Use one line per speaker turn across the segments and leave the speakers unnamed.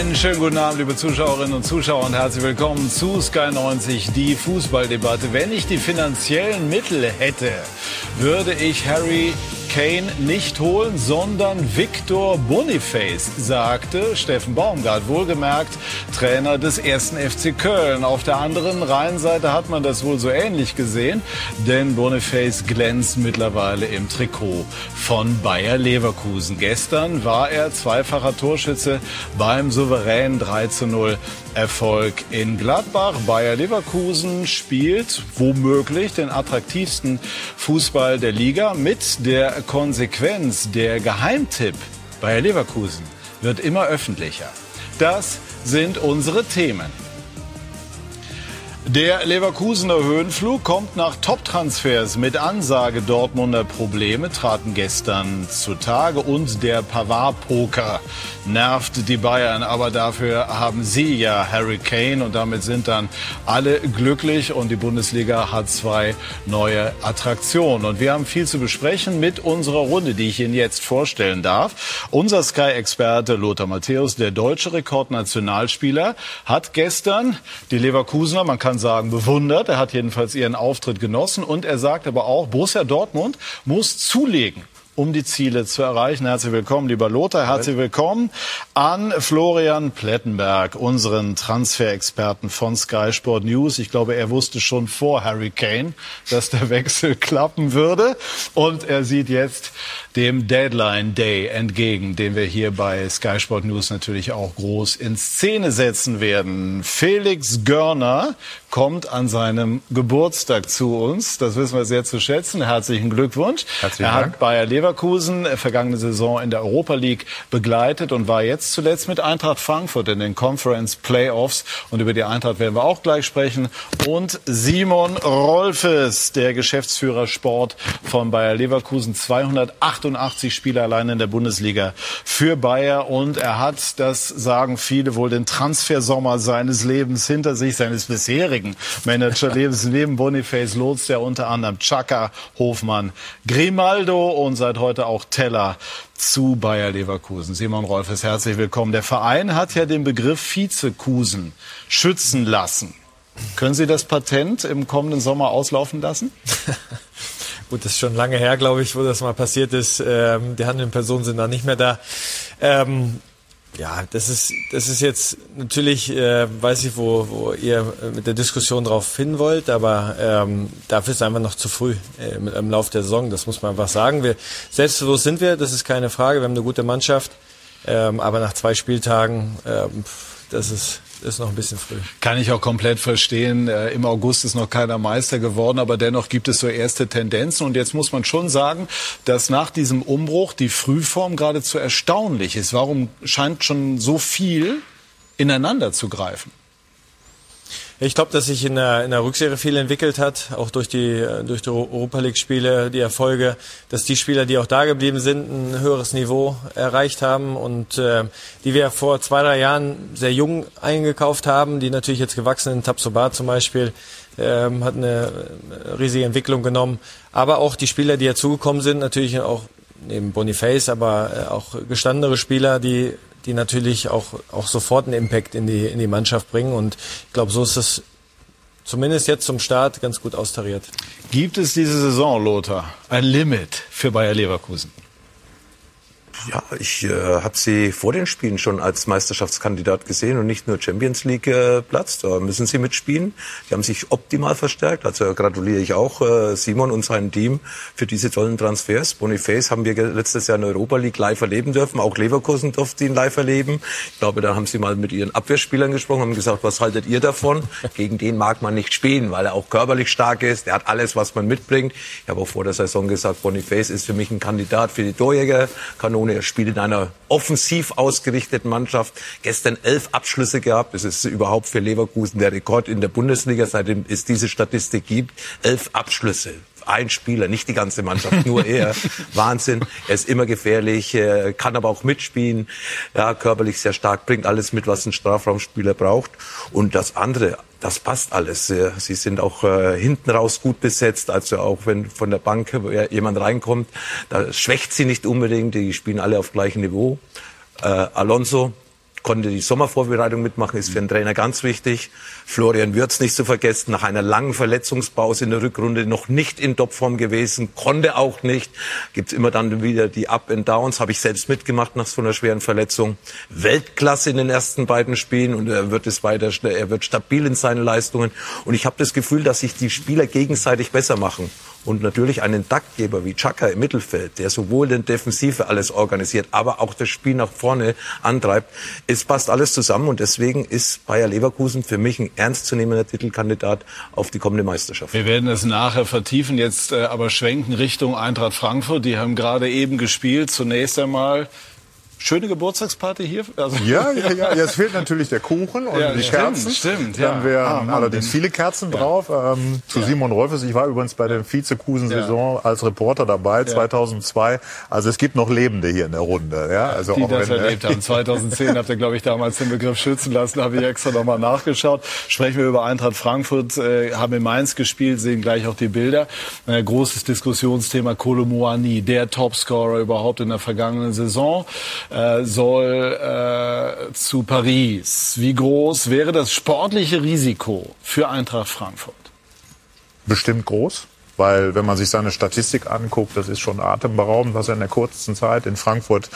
Einen schönen guten Abend, liebe Zuschauerinnen und Zuschauer und herzlich willkommen zu Sky 90, die Fußballdebatte. Wenn ich die finanziellen Mittel hätte, würde ich Harry Kane nicht holen, sondern Victor Boniface, sagte Steffen Baumgart, wohlgemerkt Trainer des ersten FC Köln. Auf der anderen Rheinseite hat man das wohl so ähnlich gesehen, denn Boniface glänzt mittlerweile im Trikot von Bayer Leverkusen. Gestern war er zweifacher Torschütze beim souveränen 3 zu 0 Erfolg in Gladbach. Bayer Leverkusen spielt womöglich den attraktivsten Fußball der Liga mit der Konsequenz. Der Geheimtipp Bayer Leverkusen wird immer öffentlicher. Das sind unsere Themen. Der Leverkusener Höhenflug kommt nach Top-Transfers mit Ansage Dortmunder Probleme traten gestern zutage und der Pavard-Poker nervt die Bayern. Aber dafür haben sie ja Harry Kane und damit sind dann alle glücklich und die Bundesliga hat zwei neue Attraktionen. Und wir haben viel zu besprechen mit unserer Runde, die ich Ihnen jetzt vorstellen darf. Unser Sky-Experte Lothar Matthäus, der deutsche Rekordnationalspieler, hat gestern die Leverkusener, man kann sagen, bewundert. Er hat jedenfalls ihren Auftritt genossen und er sagt aber auch, Borussia Dortmund muss zulegen um die Ziele zu erreichen. Herzlich willkommen, lieber Lothar. Herzlich willkommen an Florian Plettenberg, unseren Transferexperten von Sky Sport News. Ich glaube, er wusste schon vor Harry Kane, dass der Wechsel klappen würde. Und er sieht jetzt dem Deadline Day entgegen, den wir hier bei Sky Sport News natürlich auch groß in Szene setzen werden. Felix Görner kommt an seinem Geburtstag zu uns. Das wissen wir sehr zu schätzen. Herzlichen Glückwunsch.
Herzlichen
er
Dank.
hat Bayer Leverkusen vergangene Saison in der Europa League begleitet und war jetzt zuletzt mit Eintracht Frankfurt in den Conference Playoffs. Und über die Eintracht werden wir auch gleich sprechen. Und Simon Rolfes, der Geschäftsführer Sport von Bayer Leverkusen, 288 Spiele allein in der Bundesliga für Bayer. Und er hat, das sagen viele, wohl den Transfersommer seines Lebens hinter sich, seines bisherigen Managerlebens. Neben Boniface Lotz, der unter anderem Chaka, Hofmann, Grimaldo und seit heute auch Teller zu Bayer Leverkusen. Simon Rolfes, herzlich willkommen. Der Verein hat ja den Begriff Vizekusen schützen lassen. Können Sie das Patent im kommenden Sommer auslaufen lassen?
Gut, das ist schon lange her, glaube ich, wo das mal passiert ist. Ähm, die handelnden Personen sind da nicht mehr da. Ähm, ja, das ist, das ist jetzt natürlich, äh, weiß ich, wo, wo ihr mit der Diskussion drauf hin wollt, aber ähm, dafür ist einfach noch zu früh äh, im, Lauf der Saison. Das muss man einfach sagen. Wir, selbstbewusst sind wir, das ist keine Frage. Wir haben eine gute Mannschaft, ähm, aber nach zwei Spieltagen, ähm, das ist, ist noch ein bisschen früh.
Kann ich auch komplett verstehen. Äh, Im August ist noch keiner Meister geworden, aber dennoch gibt es so erste Tendenzen. Und jetzt muss man schon sagen, dass nach diesem Umbruch die Frühform geradezu erstaunlich ist. Warum scheint schon so viel ineinander zu greifen?
Ich glaube, dass sich in der, in der Rückserie viel entwickelt hat, auch durch die, durch die Europa League-Spiele, die Erfolge, dass die Spieler, die auch da geblieben sind, ein höheres Niveau erreicht haben und äh, die wir vor zwei, drei Jahren sehr jung eingekauft haben, die natürlich jetzt gewachsen sind. Tabsoba zum Beispiel ähm, hat eine riesige Entwicklung genommen. Aber auch die Spieler, die dazugekommen sind, natürlich auch neben Boniface, aber äh, auch gestandenere Spieler, die die natürlich auch, auch sofort einen Impact in die, in die Mannschaft bringen. Und ich glaube, so ist es zumindest jetzt zum Start ganz gut austariert.
Gibt es diese Saison, Lothar, ein Limit für Bayer Leverkusen?
Ja, ich äh, habe sie vor den Spielen schon als Meisterschaftskandidat gesehen und nicht nur Champions League äh, Platz. Da müssen sie mitspielen. Die haben sich optimal verstärkt. Also gratuliere ich auch äh, Simon und seinem Team für diese tollen Transfers. Boniface haben wir letztes Jahr in der Europa League live erleben dürfen. Auch Leverkusen durfte ihn live erleben. Ich glaube, da haben sie mal mit ihren Abwehrspielern gesprochen, haben gesagt, was haltet ihr davon? Gegen den mag man nicht spielen, weil er auch körperlich stark ist. Der hat alles, was man mitbringt. Ich habe auch vor der Saison gesagt, Boniface ist für mich ein Kandidat für die Torjägerkanone. Er spielt in einer offensiv ausgerichteten Mannschaft. Gestern elf Abschlüsse gehabt. Das ist überhaupt für Leverkusen der Rekord in der Bundesliga, seitdem es diese Statistik gibt. Elf Abschlüsse ein Spieler, nicht die ganze Mannschaft, nur er. Wahnsinn. Er ist immer gefährlich, kann aber auch mitspielen. Ja, körperlich sehr stark, bringt alles mit, was ein Strafraumspieler braucht. Und das andere, das passt alles. Sie sind auch äh, hinten raus gut besetzt. Also auch wenn von der Bank jemand reinkommt, da schwächt sie nicht unbedingt. Die spielen alle auf gleichem Niveau. Äh, Alonso, konnte die Sommervorbereitung mitmachen, ist für einen Trainer ganz wichtig. Florian Würz nicht zu vergessen, nach einer langen Verletzungspause in der Rückrunde noch nicht in Topform gewesen, konnte auch nicht. Gibt's immer dann wieder die Up and Downs, habe ich selbst mitgemacht nach so einer schweren Verletzung. Weltklasse in den ersten beiden Spielen und er wird es weiter, er wird stabil in seinen Leistungen und ich habe das Gefühl, dass sich die Spieler gegenseitig besser machen und natürlich einen Taktgeber wie Chaka im Mittelfeld, der sowohl den Defensive alles organisiert, aber auch das Spiel nach vorne antreibt. Es passt alles zusammen und deswegen ist Bayer Leverkusen für mich ein ernstzunehmender Titelkandidat auf die kommende Meisterschaft.
Wir werden es nachher vertiefen, jetzt äh, aber schwenken Richtung Eintracht Frankfurt. Die haben gerade eben gespielt. Zunächst einmal Schöne Geburtstagsparty hier?
Also ja, ja, ja. Jetzt fehlt natürlich der Kuchen und ja, die stimmt, Kerzen.
Stimmt,
ja. Dann wären ah, allerdings viele Kerzen drauf. Ähm, zu Simon Rolfes. Ich war übrigens bei der Vizekusen-Saison als Reporter dabei, 2002. Also es gibt noch Lebende hier in der Runde. Ja, also
die auch das wenn, äh, erlebt haben. 2010 habt ihr, glaube ich, damals den Begriff schützen lassen. Habe ich extra nochmal nachgeschaut. Sprechen wir über Eintracht Frankfurt. Äh, haben in Mainz gespielt, sehen gleich auch die Bilder. Äh, großes Diskussionsthema Kolomoani, der Topscorer überhaupt in der vergangenen Saison äh, soll äh, zu Paris. Wie groß wäre das sportliche Risiko für Eintracht Frankfurt?
Bestimmt groß weil wenn man sich seine Statistik anguckt, das ist schon atemberaubend, was er in der kurzen Zeit in Frankfurt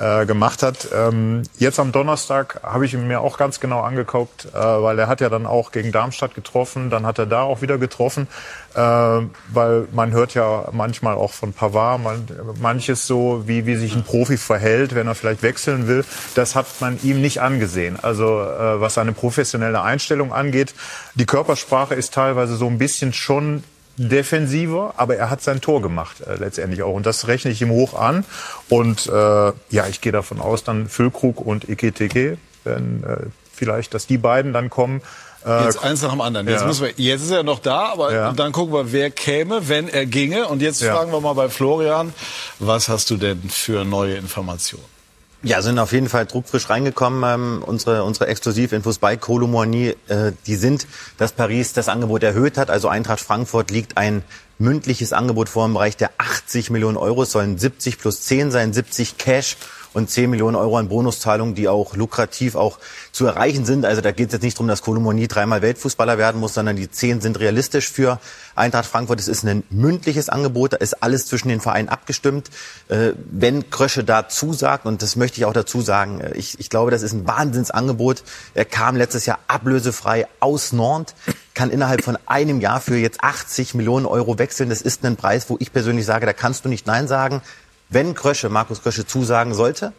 äh, gemacht hat. Ähm, jetzt am Donnerstag habe ich ihn mir auch ganz genau angeguckt, äh, weil er hat ja dann auch gegen Darmstadt getroffen, dann hat er da auch wieder getroffen, äh, weil man hört ja manchmal auch von Pavard man, manches so, wie, wie sich ein Profi verhält, wenn er vielleicht wechseln will. Das hat man ihm nicht angesehen. Also äh, was seine professionelle Einstellung angeht, die Körpersprache ist teilweise so ein bisschen schon defensiver, aber er hat sein Tor gemacht äh, letztendlich auch. Und das rechne ich ihm hoch an. Und äh, ja, ich gehe davon aus, dann Füllkrug und Iketeke, wenn äh, vielleicht, dass die beiden dann kommen.
Äh, jetzt eins nach dem anderen. Jetzt, ja. müssen wir, jetzt ist er noch da, aber ja. dann gucken wir, wer käme, wenn er ginge. Und jetzt ja. fragen wir mal bei Florian, was hast du denn für neue Informationen?
Ja, sind auf jeden Fall druckfrisch reingekommen. Ähm, unsere unsere Exklusivinfos bei Colomboigny, äh, die sind, dass Paris das Angebot erhöht hat. Also Eintracht Frankfurt liegt ein mündliches Angebot vor im Bereich der 80 Millionen Euro. Es sollen 70 plus 10 sein, 70 Cash und 10 Millionen Euro an Bonuszahlungen, die auch lukrativ auch zu erreichen sind. Also da geht es jetzt nicht darum, dass Kolomoni dreimal Weltfußballer werden muss, sondern die 10 sind realistisch für Eintracht Frankfurt. Es ist ein mündliches Angebot, da ist alles zwischen den Vereinen abgestimmt. Äh, wenn Krösche da zusagt, und das möchte ich auch dazu sagen, äh, ich, ich glaube, das ist ein Wahnsinnsangebot. Er kam letztes Jahr ablösefrei aus Nantes, kann innerhalb von einem Jahr für jetzt 80 Millionen Euro wechseln. Das ist ein Preis, wo ich persönlich sage, da kannst du nicht Nein sagen. Wenn Krösche, Markus Krösche zusagen sollte,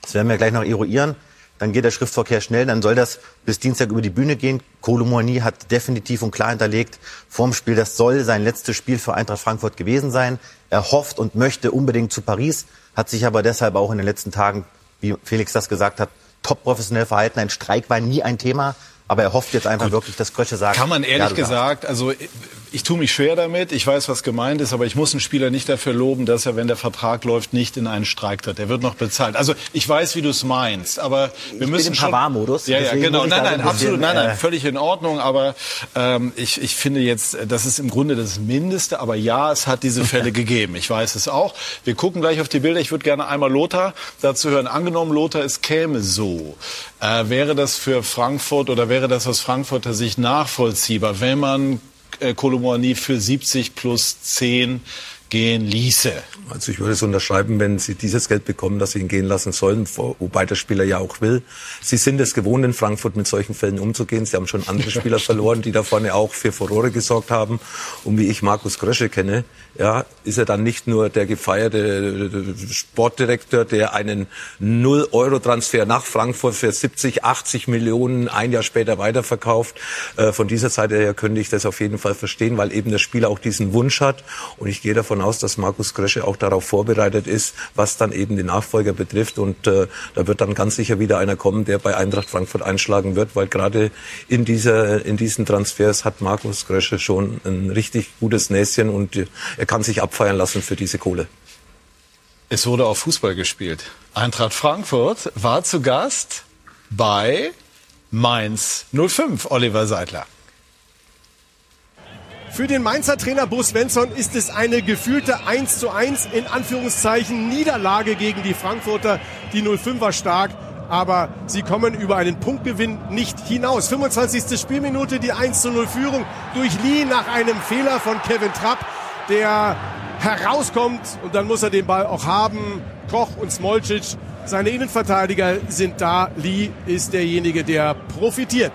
das werden wir gleich noch eruieren, dann geht der Schriftverkehr schnell, dann soll das bis Dienstag über die Bühne gehen. Kolomouani hat definitiv und klar hinterlegt vorm Spiel, das soll sein letztes Spiel für Eintracht Frankfurt gewesen sein. Er hofft und möchte unbedingt zu Paris, hat sich aber deshalb auch in den letzten Tagen, wie Felix das gesagt hat, top professionell verhalten. Ein Streik war nie ein Thema. Aber er hofft jetzt einfach Gut. wirklich, dass Krösche sagt.
Kann man ehrlich ja, gesagt, also ich tue mich schwer damit. Ich weiß, was gemeint ist, aber ich muss einen Spieler nicht dafür loben, dass er, wenn der Vertrag läuft, nicht in einen Streik tritt. Er wird noch bezahlt. Also ich weiß, wie du es meinst, aber wir ich müssen bin im
schon. Pavard-Modus.
Ja, ja, genau. Nein, nein, absolut, nein, nein, äh, völlig in Ordnung. Aber ähm, ich, ich finde jetzt, das ist im Grunde das Mindeste. Aber ja, es hat diese Fälle gegeben. Ich weiß es auch. Wir gucken gleich auf die Bilder. Ich würde gerne einmal Lothar dazu hören. Angenommen, Lothar, es käme so. Äh, wäre das für Frankfurt oder wäre das aus Frankfurter Sicht nachvollziehbar, wenn man Kolomouani für 70 plus 10 gehen ließe.
Also ich würde es unterschreiben, wenn Sie dieses Geld bekommen, dass Sie ihn gehen lassen sollen, wobei der Spieler ja auch will. Sie sind es gewohnt, in Frankfurt mit solchen Fällen umzugehen. Sie haben schon andere Spieler verloren, die da vorne auch für Furore gesorgt haben. Und wie ich Markus Grösche kenne, ja, ist er dann nicht nur der gefeierte Sportdirektor, der einen Null-Euro-Transfer nach Frankfurt für 70, 80 Millionen ein Jahr später weiterverkauft. Äh, von dieser Seite her könnte ich das auf jeden Fall verstehen, weil eben der Spieler auch diesen Wunsch hat. Und ich gehe davon aus, dass Markus Krösche auch darauf vorbereitet ist, was dann eben die Nachfolger betrifft. Und äh, da wird dann ganz sicher wieder einer kommen, der bei Eintracht Frankfurt einschlagen wird, weil gerade in in diesen Transfers hat Markus Krösche schon ein richtig gutes Näschen und er kann sich abfeiern lassen für diese Kohle.
Es wurde auch Fußball gespielt. Eintracht Frankfurt war zu Gast bei Mainz 05, Oliver Seidler.
Für den Mainzer Trainer Bo Svensson ist es eine gefühlte 1 zu 1 in Anführungszeichen Niederlage gegen die Frankfurter. Die 05 war stark, aber sie kommen über einen Punktgewinn nicht hinaus. 25. Spielminute, die 1 zu 0 Führung durch Lee nach einem Fehler von Kevin Trapp, der herauskommt und dann muss er den Ball auch haben. Koch und Smolcic, seine Innenverteidiger sind da. Lee ist derjenige, der profitiert.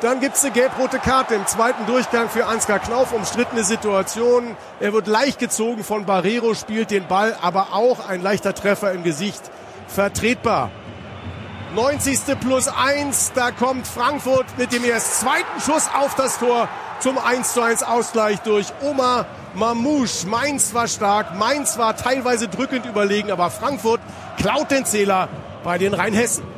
Dann gibt es eine gelb-rote Karte im zweiten Durchgang für Ansgar Knauf. Umstrittene Situation. Er wird leicht gezogen von Barrero, spielt den Ball, aber auch ein leichter Treffer im Gesicht. Vertretbar. 90. plus 1. Da kommt Frankfurt mit dem erst zweiten Schuss auf das Tor zum 1 zu 1 Ausgleich durch Omar Mamouche. Mainz war stark. Mainz war teilweise drückend überlegen, aber Frankfurt klaut den Zähler bei den Rheinhessen.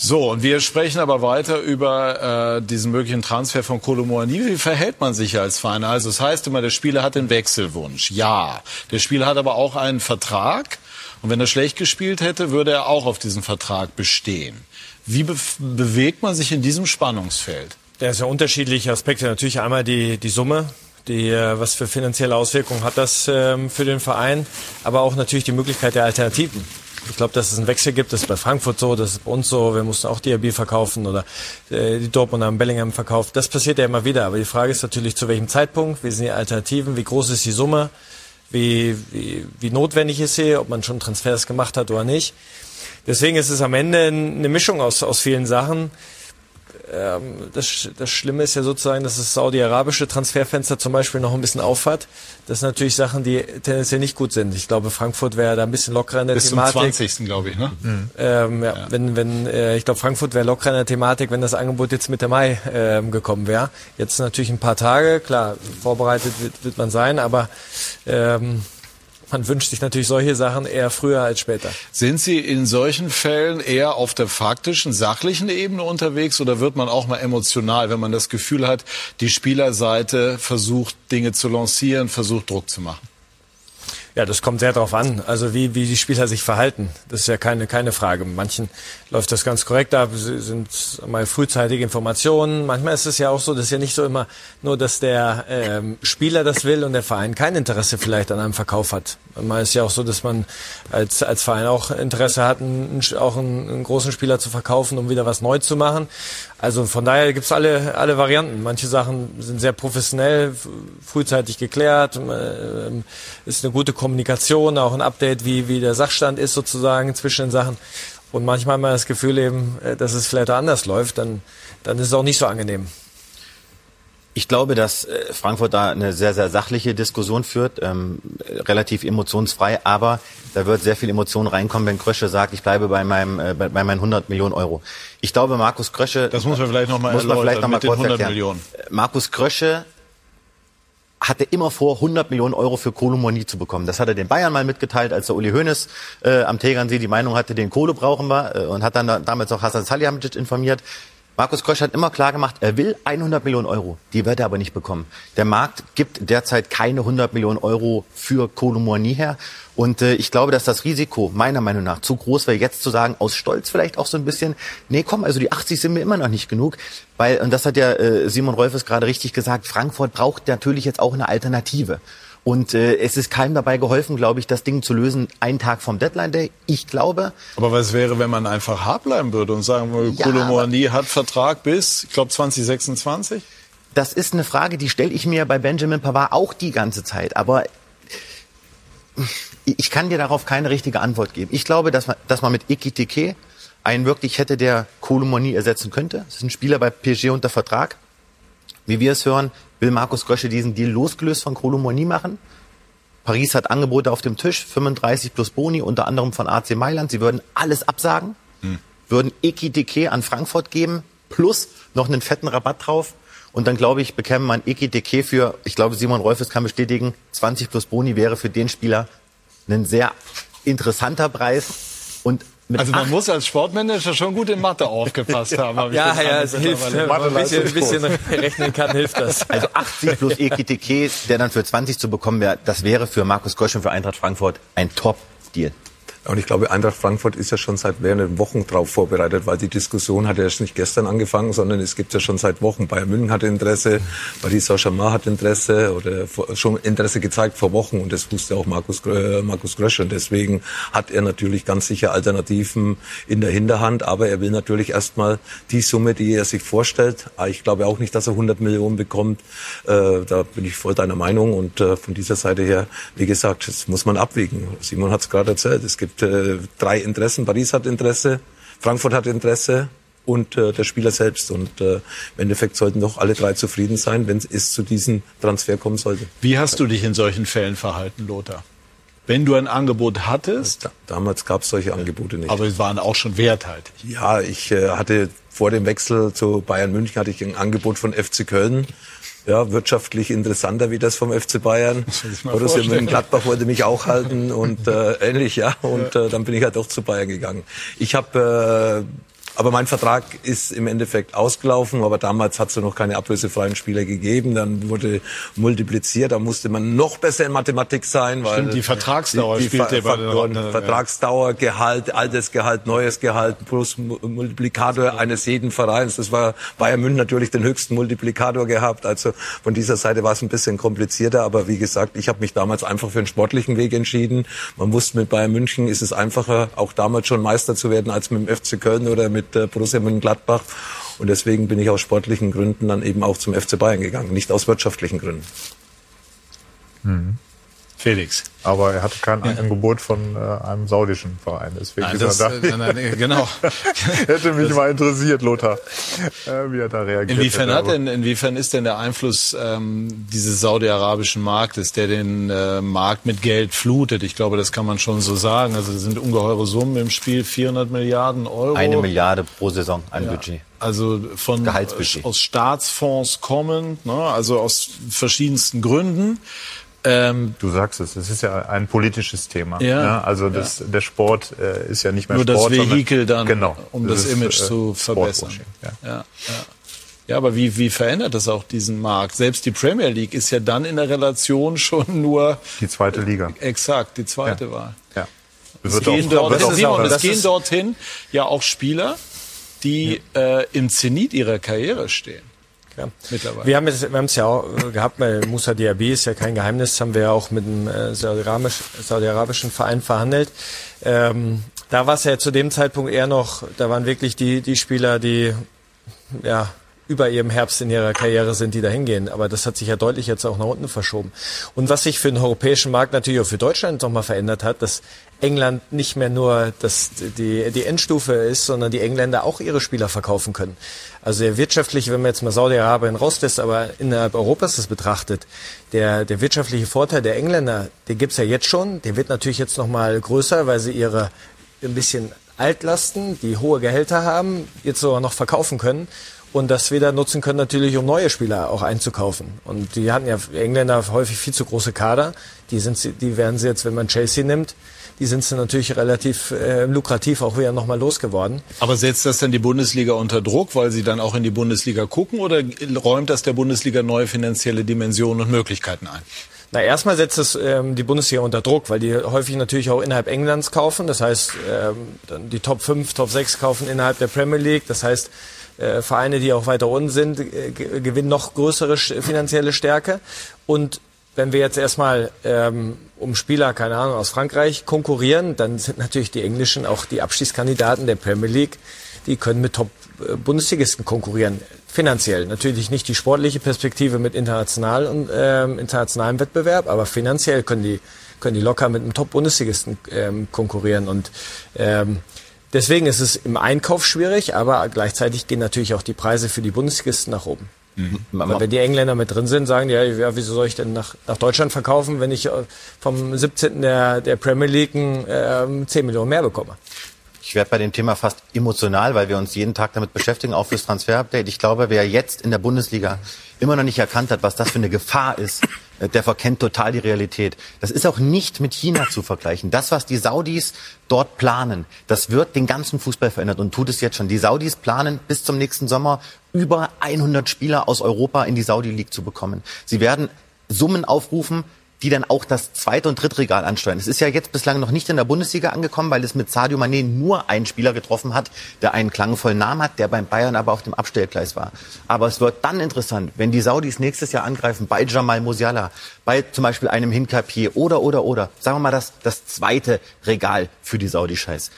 So, und wir sprechen aber weiter über äh, diesen möglichen Transfer von Kolomoani. Wie verhält man sich als Verein? Also es das heißt immer, der Spieler hat den Wechselwunsch. Ja, der Spieler hat aber auch einen Vertrag. Und wenn er schlecht gespielt hätte, würde er auch auf diesen Vertrag bestehen. Wie be bewegt man sich in diesem Spannungsfeld?
Ja, ist ja unterschiedliche Aspekte. Natürlich einmal die, die Summe, die, äh, was für finanzielle Auswirkungen hat das ähm, für den Verein, aber auch natürlich die Möglichkeit der Alternativen. Ich glaube, dass es einen Wechsel gibt, das ist bei Frankfurt so, das ist bei uns so. Wir mussten auch DRB verkaufen oder äh, die Dortmund haben Bellingham verkauft. Das passiert ja immer wieder. Aber die Frage ist natürlich, zu welchem Zeitpunkt, wie sind die Alternativen, wie groß ist die Summe, wie, wie, wie notwendig ist sie, ob man schon Transfers gemacht hat oder nicht. Deswegen ist es am Ende eine Mischung aus, aus vielen Sachen das, das Schlimme ist ja sozusagen, dass das saudi-arabische Transferfenster zum Beispiel noch ein bisschen aufhat. Das sind natürlich Sachen, die tendenziell nicht gut sind. Ich glaube, Frankfurt wäre da ein bisschen lockerer in der
Bis
Thematik.
Bis zum 20. glaube ich, ne?
Mhm. Ähm, ja, ja, Wenn, wenn, äh, ich glaube, Frankfurt wäre lockerer in der Thematik, wenn das Angebot jetzt Mitte Mai ähm, gekommen wäre. Jetzt natürlich ein paar Tage, klar, vorbereitet wird, wird man sein, aber ähm, man wünscht sich natürlich solche Sachen eher früher als später.
Sind Sie in solchen Fällen eher auf der faktischen, sachlichen Ebene unterwegs oder wird man auch mal emotional, wenn man das Gefühl hat, die Spielerseite versucht, Dinge zu lancieren, versucht, Druck zu machen?
Ja, das kommt sehr darauf an, also wie, wie die Spieler sich verhalten. Das ist ja keine, keine Frage. Manchen läuft das ganz korrekt ab, sind mal frühzeitige Informationen. Manchmal ist es ja auch so, dass ja nicht so immer nur, dass der ähm, Spieler das will und der Verein kein Interesse vielleicht an einem Verkauf hat. Manchmal ist ja auch so, dass man als, als Verein auch Interesse hat, einen, auch einen, einen großen Spieler zu verkaufen, um wieder was neu zu machen. Also von daher gibt's alle, alle Varianten. Manche Sachen sind sehr professionell, frühzeitig geklärt, ähm, ist eine gute Kommunikation, auch ein Update, wie, wie der Sachstand ist sozusagen zwischen den Sachen. Und manchmal hat man das Gefühl eben, äh, dass es vielleicht anders läuft, dann, dann ist es auch nicht so angenehm.
Ich glaube, dass äh, Frankfurt da eine sehr, sehr sachliche Diskussion führt, ähm, relativ emotionsfrei, aber da wird sehr viel Emotion reinkommen, wenn Krösche sagt, ich bleibe bei meinem äh, bei, bei meinen 100 Millionen Euro. Ich glaube, Markus Krösche
Das muss man vielleicht noch mal
muss man vielleicht noch mal kurz
100
erklären.
Millionen.
Markus Krösche hatte immer vor, 100 Millionen Euro für Kolomoni zu bekommen. Das hat er den Bayern mal mitgeteilt, als der Uli Hoeneß äh, am Tegernsee die Meinung hatte, den Kohle brauchen wir äh, und hat dann da, damals auch Hasan Salihamidzic informiert. Markus Krösch hat immer klar gemacht, er will 100 Millionen Euro. Die wird er aber nicht bekommen. Der Markt gibt derzeit keine 100 Millionen Euro für Kolomoni her. Und äh, ich glaube, dass das Risiko meiner Meinung nach zu groß wäre, jetzt zu sagen, aus Stolz vielleicht auch so ein bisschen, nee, komm, also die 80 sind mir immer noch nicht genug. Weil, und das hat ja äh, Simon Rolfes gerade richtig gesagt, Frankfurt braucht natürlich jetzt auch eine Alternative. Und äh, es ist keinem dabei geholfen, glaube ich, das Ding zu lösen, einen Tag vom Deadline Day. Ich glaube.
Aber was wäre, wenn man einfach hart bleiben würde und sagen würde,
Ja,
Kolomoani hat Vertrag bis, ich glaube, 2026?
Das ist eine Frage, die stelle ich mir bei Benjamin Pavard auch die ganze Zeit. Aber ich kann dir darauf keine richtige Antwort geben. Ich glaube, dass man, dass man mit Ikitike einen wirklich hätte, der Kolomoni ersetzen könnte. Das ist ein Spieler bei PSG unter Vertrag. Wie wir es hören, will Markus Grösche diesen Deal losgelöst von Kolomoni machen. Paris hat Angebote auf dem Tisch, 35 plus Boni, unter anderem von AC Mailand. Sie würden alles absagen, würden Ekitike an Frankfurt geben, plus noch einen fetten Rabatt drauf. Und dann, glaube ich, bekäme man Ekitike für, ich glaube, Simon Rolfes kann bestätigen, 20 plus Boni wäre für den Spieler ein sehr interessanter Preis. Und
Also man
acht-
muss als Sportmanager schon gut in Mathe aufgepasst haben. hab ich
Ja, ja, es hilft. Wenn man ein bisschen, ein bisschen rechnen kann, hilft das.
Also 80 plus Ekitike, der dann für 20 zu bekommen wäre, das wäre für Markus Gosch und für Eintracht Frankfurt ein Top-Deal.
Und ich glaube, Eintracht Frankfurt ist ja schon seit mehreren Wochen darauf vorbereitet, weil die Diskussion hat ja erst nicht gestern angefangen, sondern es gibt ja schon seit Wochen. Bayern München hat Interesse, Paris Saint-Germain hat Interesse oder schon Interesse gezeigt vor Wochen und das wusste auch Markus, äh, Markus Grösch und deswegen hat er natürlich ganz sicher Alternativen in der Hinterhand, aber er will natürlich erstmal die Summe, die er sich vorstellt. Ah, ich glaube auch nicht, dass er 100 Millionen bekommt. Äh, da bin ich voll deiner Meinung und äh, von dieser Seite her, wie gesagt, das muss man abwägen. Simon hat es gerade erzählt. Es gibt äh, drei Interessen. Paris hat Interesse, Frankfurt hat Interesse und äh, der Spieler selbst. Und äh, im Endeffekt sollten doch alle drei zufrieden sein, wenn es zu diesem Transfer kommen sollte.
Wie hast du dich in solchen Fällen verhalten, Lothar? Wenn du ein Angebot hattest?
Da, damals gab es solche Angebote nicht.
Aber es waren auch schon werthaltig.
Ja, ich äh, hatte vor dem Wechsel zu Bayern München hatte ich ein Angebot von FC Köln ja, wirtschaftlich interessanter wie das vom FC Bayern. Borussia Mönchengladbach wollte mich auch halten und äh, ähnlich, ja. Und äh, dann bin ich halt doch zu Bayern gegangen. Ich habe äh, aber mein Vertrag ist im Endeffekt ausgelaufen, aber damals hat es ja noch keine ablösefreien Spieler gegeben. Dann wurde multipliziert, da musste man noch besser in Mathematik sein. Weil
Stimmt, die Vertragsdauer die, die spielte
Ver bei den Vertragsdauer, Gehalt, altes Gehalt, neues Gehalt plus Multiplikator eines jeden Vereins. Das war Bayern München natürlich den höchsten Multiplikator gehabt. Also von dieser Seite war es ein bisschen komplizierter. Aber wie gesagt, ich habe mich damals einfach für einen sportlichen Weg entschieden. Man wusste, mit Bayern München ist es einfacher, auch damals schon Meister zu werden, als mit dem FC Köln oder mit mit äh, Borussia Mönchengladbach. Und deswegen bin ich aus sportlichen Gründen dann eben auch zum FC Bayern gegangen, nicht aus wirtschaftlichen Gründen.
Mhm. Felix.
Aber er hatte kein ja. Angebot von äh, einem saudischen Verein. Deswegen nein, das,
er da. Nein, nein, genau.
Hätte mich das mal interessiert, Lothar, äh, wie er da reagiert.
Inwiefern, hat denn, inwiefern ist denn der Einfluss ähm, dieses saudi-arabischen Marktes, der den äh, Markt mit Geld flutet? Ich glaube, das kann man schon so sagen. Also das sind ungeheure Summen im Spiel, 400 Milliarden Euro.
Eine Milliarde pro Saison an ja. Budget
also von aus Staatsfonds kommend, ne, also aus verschiedensten Gründen.
Ähm, du sagst es, es ist ja ein politisches Thema. Ja, ne? Also das, ja. der Sport äh, ist ja nicht mehr
Nur
Sport.
Nur das Vehikel dann,
genau,
um das, das Image ist, zu verbessern. Ja. Ja, ja. ja, aber wie, wie verändert das auch diesen Markt? Selbst die Premier League ist ja dann in der Relation schon nur...
Die zweite Liga.
Exakt, die zweite ja. Wahl.
Ja.
Es gehen, dort, es, Simon, es gehen dorthin ja auch Spieler, die äh, im Zenit ihrer Karriere stehen.
Ja. Mittlerweile. Wir haben es, wir haben es ja auch äh, gehabt, weil Musa Diaby ist ja kein Geheimnis, haben wir ja auch mit einem äh, saudi-arabischen Verein verhandelt. Ähm, da war es ja zu dem Zeitpunkt eher noch, da waren wirklich die, die Spieler, die ja, über ihrem Herbst in ihrer Karriere sind, die da hingehen. Aber das hat sich ja deutlich jetzt auch nach unten verschoben. Und was sich für den europäischen Markt natürlich auch für Deutschland nochmal verändert hat, dass England nicht mehr nur das, die, die Endstufe ist, sondern die Engländer auch ihre Spieler verkaufen können. Also der wirtschaftliche, wenn man jetzt mal Saudi-Arabien rauslässt, aber innerhalb Europas das betrachtet, der, der wirtschaftliche Vorteil der Engländer, den gibt's ja jetzt schon, der wird natürlich jetzt nochmal größer, weil sie ihre ein bisschen Altlasten, die hohe Gehälter haben, jetzt sogar noch verkaufen können und das wieder nutzen können natürlich, um neue Spieler auch einzukaufen. Und die hatten ja Engländer häufig viel zu große Kader. Die sind, die werden sie jetzt, wenn man Chelsea nimmt, die sind sie natürlich relativ äh, lukrativ auch wieder nochmal losgeworden.
Aber setzt das dann die Bundesliga unter Druck, weil sie dann auch in die Bundesliga gucken oder räumt das der Bundesliga neue finanzielle Dimensionen und Möglichkeiten ein?
Na, erstmal setzt es ähm, die Bundesliga unter Druck, weil die häufig natürlich auch innerhalb Englands kaufen. Das heißt, ähm, die Top 5, Top 6 kaufen innerhalb der Premier League. Das heißt, äh, Vereine, die auch weiter unten sind, äh, gewinnen noch größere finanzielle Stärke. Und wenn wir jetzt erstmal ähm, um Spieler, keine Ahnung, aus Frankreich konkurrieren, dann sind natürlich die Englischen auch die Abschiedskandidaten der Premier League. Die können mit Top-Bundesligisten konkurrieren. Finanziell. Natürlich nicht die sportliche Perspektive mit international und, ähm, internationalem Wettbewerb, aber finanziell können die, können die locker mit einem Top-Bundesligisten ähm, konkurrieren. Und ähm, deswegen ist es im Einkauf schwierig, aber gleichzeitig gehen natürlich auch die Preise für die Bundesligisten nach oben. Mhm. Aber wenn die Engländer mit drin sind, sagen die, ja, ja, wieso soll ich denn nach, nach Deutschland verkaufen, wenn ich äh, vom 17. der, der Premier League äh, 10 Millionen mehr bekomme?
Ich werde bei dem Thema fast emotional, weil wir uns jeden Tag damit beschäftigen, auch fürs Transferupdate. Ich glaube, wer jetzt in der Bundesliga immer noch nicht erkannt hat, was das für eine Gefahr ist, äh, der verkennt total die Realität. Das ist auch nicht mit China zu vergleichen. Das, was die Saudis dort planen, das wird den ganzen Fußball verändert und tut es jetzt schon. Die Saudis planen bis zum nächsten Sommer über 100 Spieler aus Europa in die Saudi League zu bekommen. Sie werden Summen aufrufen, die dann auch das zweite und dritte Regal ansteuern. Es ist ja jetzt bislang noch nicht in der Bundesliga angekommen, weil es mit Sadio Mané nur einen Spieler getroffen hat, der einen klangvollen Namen hat, der beim Bayern aber auf dem Abstellgleis war. Aber es wird dann interessant, wenn die Saudis nächstes Jahr angreifen, bei Jamal Musiala, bei zum Beispiel einem Hinkapier oder, oder, oder. Sagen wir mal das, das zweite Regal für die Saudi-Scheiß.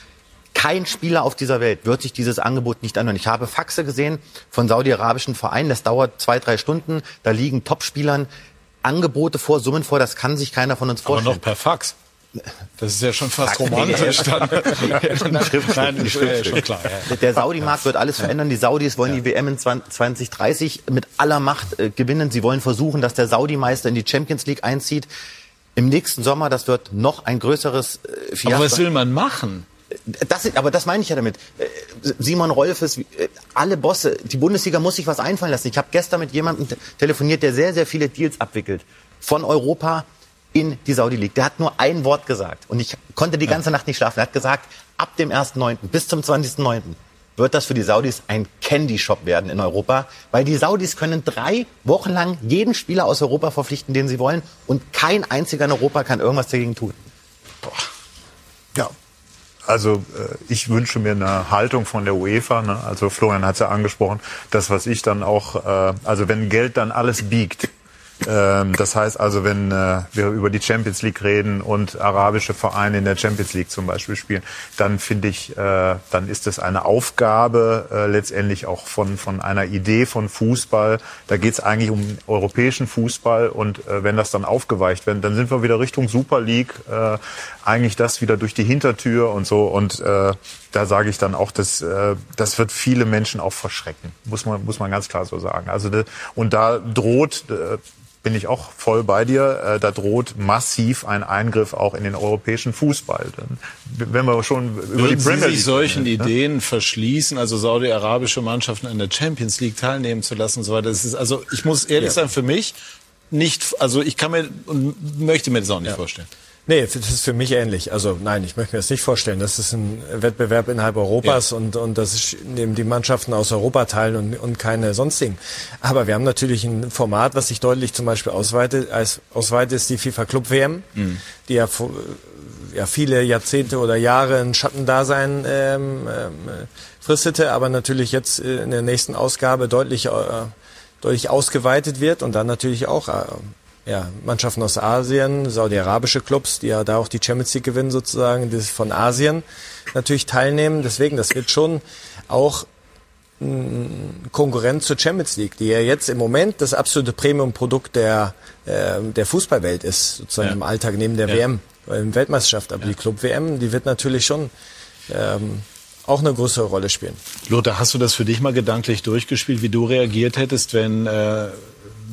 Kein Spieler auf dieser Welt wird sich dieses Angebot nicht anhören. Ich habe Faxe gesehen von saudi-arabischen Vereinen. Das dauert zwei, drei Stunden. Da liegen Topspielern Angebote vor, Summen vor. Das kann sich keiner von uns vorstellen.
Aber noch per Fax. Das ist ja schon fast romantisch. Dann.
Nein, ist schon klar. Ja. Der Saudi-Markt wird alles verändern. Die Saudis wollen die WM in 2030 mit aller Macht äh, gewinnen. Sie wollen versuchen, dass der Saudi-Meister in die Champions League einzieht. Im nächsten Sommer, das wird noch ein größeres
äh, Fiasko. Aber was will man machen?
Das, aber das meine ich ja damit. Äh, Simon Rolfes, äh, alle Bosse, die Bundesliga muss sich was einfallen lassen. Ich habe gestern mit jemandem telefoniert, der sehr, sehr viele Deals abwickelt. Von Europa in die Saudi League. Der hat nur ein Wort gesagt. Und ich konnte die ganze Nacht nicht schlafen. Er hat gesagt, ab dem 1.9. bis zum 20.9. wird das für die Saudis ein Candy Shop werden in Europa. Weil die Saudis können drei Wochen lang jeden Spieler aus Europa verpflichten, den sie wollen. Und kein einziger in Europa kann irgendwas dagegen tun.
Boah. Also äh, ich wünsche mir eine Haltung von der UEFA. Ne? Also Florian hat es ja angesprochen, das was ich dann auch, äh, also wenn Geld dann alles biegt, ähm, das heißt also, wenn äh, wir über die Champions League reden und arabische Vereine in der Champions League zum Beispiel spielen, dann finde ich, äh, dann ist es eine Aufgabe äh, letztendlich auch von, von einer Idee von Fußball. Da geht es eigentlich um europäischen Fußball und äh, wenn das dann aufgeweicht wird, dann sind wir wieder Richtung Super League, äh, eigentlich das wieder durch die Hintertür und so und äh, da sage ich dann auch, dass äh, das wird viele Menschen auch verschrecken, muss man muss man ganz klar so sagen. Also und da droht äh, bin ich auch voll bei dir. Äh, da droht massiv ein Eingriff auch in den europäischen Fußball. Denn, wenn wir schon über
Würden
die Premier
Sie sich solchen ne? Ideen verschließen, also saudi-arabische Mannschaften an der Champions League teilnehmen zu lassen und so weiter? Das ist also, ich muss ehrlich ja. sein, für mich nicht, also ich kann mir und möchte mir das auch nicht ja. vorstellen.
Nee, das ist für mich ähnlich. Also nein, ich möchte mir das nicht vorstellen. Das ist ein Wettbewerb innerhalb Europas ja. und, und das ist, nehmen die Mannschaften aus Europa teilen und, und keine sonstigen. Aber wir haben natürlich ein Format, was sich deutlich zum Beispiel ausweitet. Als ausweitet ist die FIFA Club WM, mhm. die ja, ja viele Jahrzehnte oder Jahre ein Schattendasein ähm, ähm, fristete, aber natürlich jetzt in der nächsten Ausgabe deutlich, äh, deutlich ausgeweitet wird und dann natürlich auch äh, ja, Mannschaften aus Asien, saudi-arabische Clubs, die ja da auch die Champions League gewinnen sozusagen, die von Asien natürlich teilnehmen. Deswegen, das wird schon auch ein Konkurrent zur Champions League, die ja jetzt im Moment das absolute Premium-Produkt der, äh, der Fußballwelt ist, sozusagen ja. im Alltag neben der ja. WM, im Weltmeisterschaft. Aber ja. die Club-WM, die wird natürlich schon ähm, auch eine größere Rolle spielen.
Lothar, hast du das für dich mal gedanklich durchgespielt, wie du reagiert hättest, wenn äh,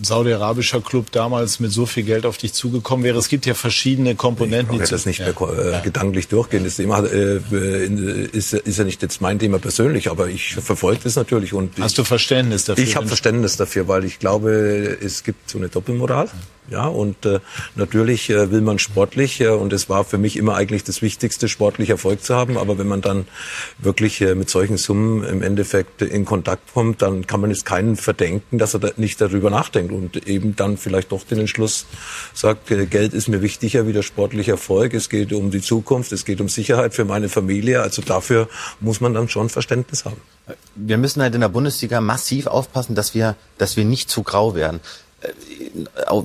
saudi-arabischer Club damals mit so viel Geld auf dich zugekommen wäre? Es gibt ja verschiedene Komponenten.
Ich
kann
das nicht ja. mehr äh, gedanklich durchgehen. Das Thema äh, ist, ist ja nicht jetzt mein Thema persönlich, aber ich verfolge das natürlich. Und
Hast ich, du Verständnis dafür?
Ich habe Verständnis dafür, weil ich glaube, es gibt so eine Doppelmoral. Ja, und äh, natürlich äh, will man sportlich, äh, und es war für mich immer eigentlich das Wichtigste, sportlich Erfolg zu haben. Aber wenn man dann wirklich äh, mit solchen Summen im Endeffekt in Kontakt kommt, dann kann man es keinen verdenken, dass er da nicht darüber nachdenkt und eben dann vielleicht doch den Entschluss sagt, äh, Geld ist mir wichtiger wie der sportliche Erfolg. Es geht um die Zukunft, es geht um Sicherheit für meine Familie. Also dafür muss man dann schon Verständnis haben.
Wir müssen halt in der Bundesliga massiv aufpassen, dass wir, dass wir nicht zu grau werden. Äh,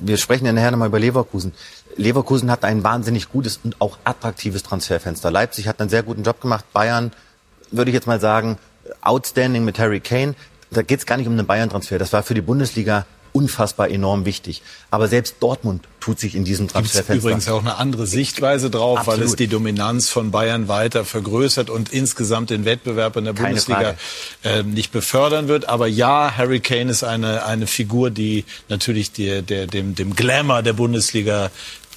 wir sprechen ja nachher nochmal über Leverkusen. Leverkusen hat ein wahnsinnig gutes und auch attraktives Transferfenster. Leipzig hat einen sehr guten Job gemacht. Bayern, würde ich jetzt mal sagen, outstanding mit Harry Kane. Da geht es gar nicht um einen Bayern-Transfer. Das war für die Bundesliga unfassbar enorm wichtig. Aber selbst Dortmund tut sich in diesem Transferfenster.
Übrigens auch eine andere Sichtweise drauf, Absolut. weil es die Dominanz von Bayern weiter vergrößert und insgesamt den Wettbewerb in der Keine Bundesliga äh, nicht befördern wird. Aber ja, Harry Kane ist eine, eine Figur, die natürlich der, der, dem, dem Glamour der Bundesliga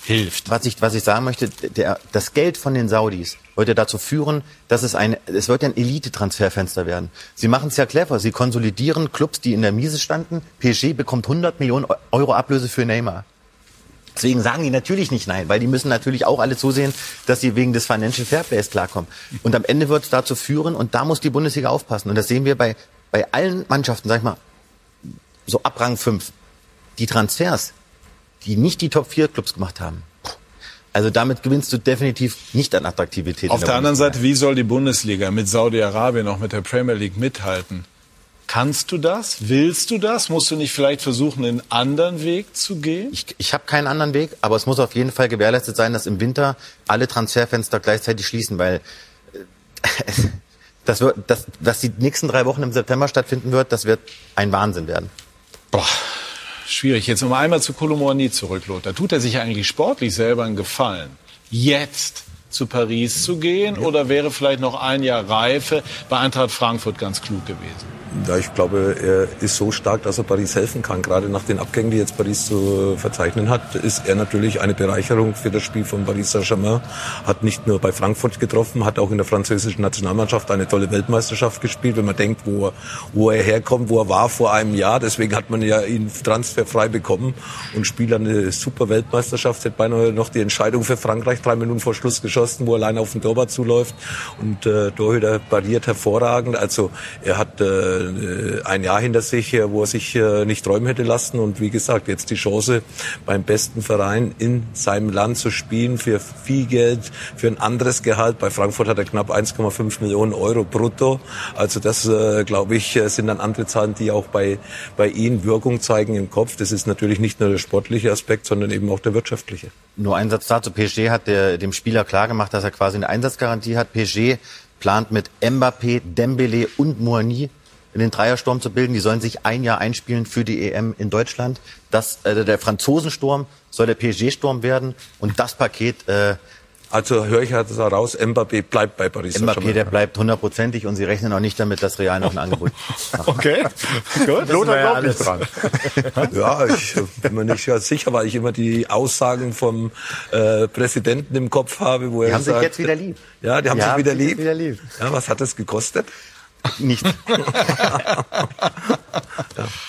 hilft.
Was ich, was ich sagen möchte, der, das Geld von den Saudis wird ja dazu führen, dass es ein, es wird ja ein Elite-Transferfenster werden. Sie machen es ja clever. Sie konsolidieren Clubs, die in der Miese standen. PSG bekommt 100 Millionen Euro Ablöse für Neymar. Deswegen sagen die natürlich nicht nein, weil die müssen natürlich auch alle zusehen, dass sie wegen des Financial Fairplays klarkommen. Und am Ende wird es dazu führen, und da muss die Bundesliga aufpassen. Und das sehen wir bei, bei allen Mannschaften, sag ich mal, so ab Rang 5. Die Transfers, die nicht die Top 4 Clubs gemacht haben. Also damit gewinnst du definitiv nicht an Attraktivität.
Auf der, der anderen Seite, wie soll die Bundesliga mit Saudi-Arabien auch mit der Premier League mithalten? Kannst du das? Willst du das? Musst du nicht vielleicht versuchen, einen anderen Weg zu gehen?
Ich, ich habe keinen anderen Weg, aber es muss auf jeden Fall gewährleistet sein, dass im Winter alle Transferfenster gleichzeitig schließen, weil äh, das wird, das, dass die nächsten drei Wochen im September stattfinden wird, das wird ein Wahnsinn werden.
Boah, schwierig. Jetzt noch einmal zu Kolomorni zurück, Lothar. Tut er sich eigentlich sportlich selber einen Gefallen? Jetzt zu Paris zu gehen? Oder wäre vielleicht noch ein Jahr Reife bei Eintracht Frankfurt ganz klug gewesen?
Ja, ich glaube, er ist so stark, dass er Paris helfen kann. Gerade nach den Abgängen, die jetzt Paris zu verzeichnen hat, ist er natürlich eine Bereicherung für das Spiel von Paris Saint-Germain. Hat nicht nur bei Frankfurt getroffen, hat auch in der französischen Nationalmannschaft eine tolle Weltmeisterschaft gespielt. Wenn man denkt, wo er, wo er herkommt, wo er war vor einem Jahr, deswegen hat man ja ihn transferfrei bekommen und spielt eine super Weltmeisterschaft. Hat beinahe noch die Entscheidung für Frankreich drei Minuten vor Schluss geschossen, wo er allein auf den Torwart zuläuft und äh, Torhüter pariert hervorragend. Also er hat äh, äh, ein Jahr hinter sich, äh, wo er sich äh, nicht träumen hätte lassen. Und wie gesagt, jetzt die Chance, beim besten Verein in seinem Land zu spielen für viel Geld, für ein anderes Gehalt. Bei Frankfurt hat er knapp 1,5 Millionen Euro brutto. Also das, glaube ich, sind dann andere Zahlen, die auch bei, bei ihm Wirkung zeigen im Kopf. Das ist natürlich nicht nur der sportliche Aspekt, sondern eben auch der wirtschaftliche.
Nur ein Satz dazu. PSG hat der, dem Spieler klargemacht, dass er quasi eine Einsatzgarantie hat. PSG plant mit Mbappé, Dembele und Moani in den Dreiersturm zu bilden. Die sollen sich ein Jahr einspielen für die EM in Deutschland. Das, äh, der Franzosensturm soll der PSG-Sturm werden. Und das Paket äh,
also höre ich halt raus, Mbappé bleibt bei Paris
Mbappé, der bleibt hundertprozentig und sie rechnen auch nicht damit, dass Real noch ein Angebot
macht. Okay, gut. Lothar glaubt nicht dran.
ja, ich bin mir nicht ganz sicher, weil ich immer die Aussagen vom äh, Präsidenten im Kopf habe, wo
die
er
haben
sagt,
sich jetzt wieder lieb.
Ja, die haben die sich wieder lieb. wieder lieb. Ja, was hat das gekostet?
Nicht.
ja,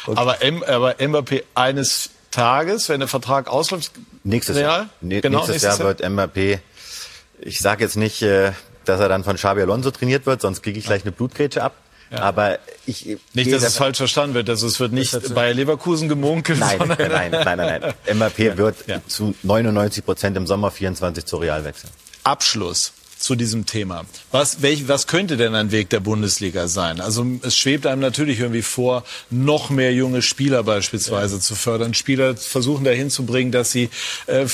okay. aber, M, aber Mbappé eines Tages, wenn der Vertrag ausläuft,
nächstes Real? Jahr, ne, genau, nächstes, nächstes Jahr, Jahr wird Mbappé. Ich sage jetzt nicht, äh, dass er dann von Xabi Alonso trainiert wird, sonst kriege ich gleich eine Blutgrätsche ab. Ja. Aber ich
nicht, dass es falsch verstanden wird. Also es wird nicht bei Leverkusen gemunkelt.
Nein, nein, nein, nein, nein. Mbappé wird ja. zu 99 Prozent im Sommer 24 zu Real wechseln.
Abschluss zu diesem Thema. Was, welch, was könnte denn ein Weg der Bundesliga sein? Also es schwebt einem natürlich irgendwie vor, noch mehr junge Spieler beispielsweise ja. zu fördern, Spieler versuchen dahin zu bringen, dass sie äh,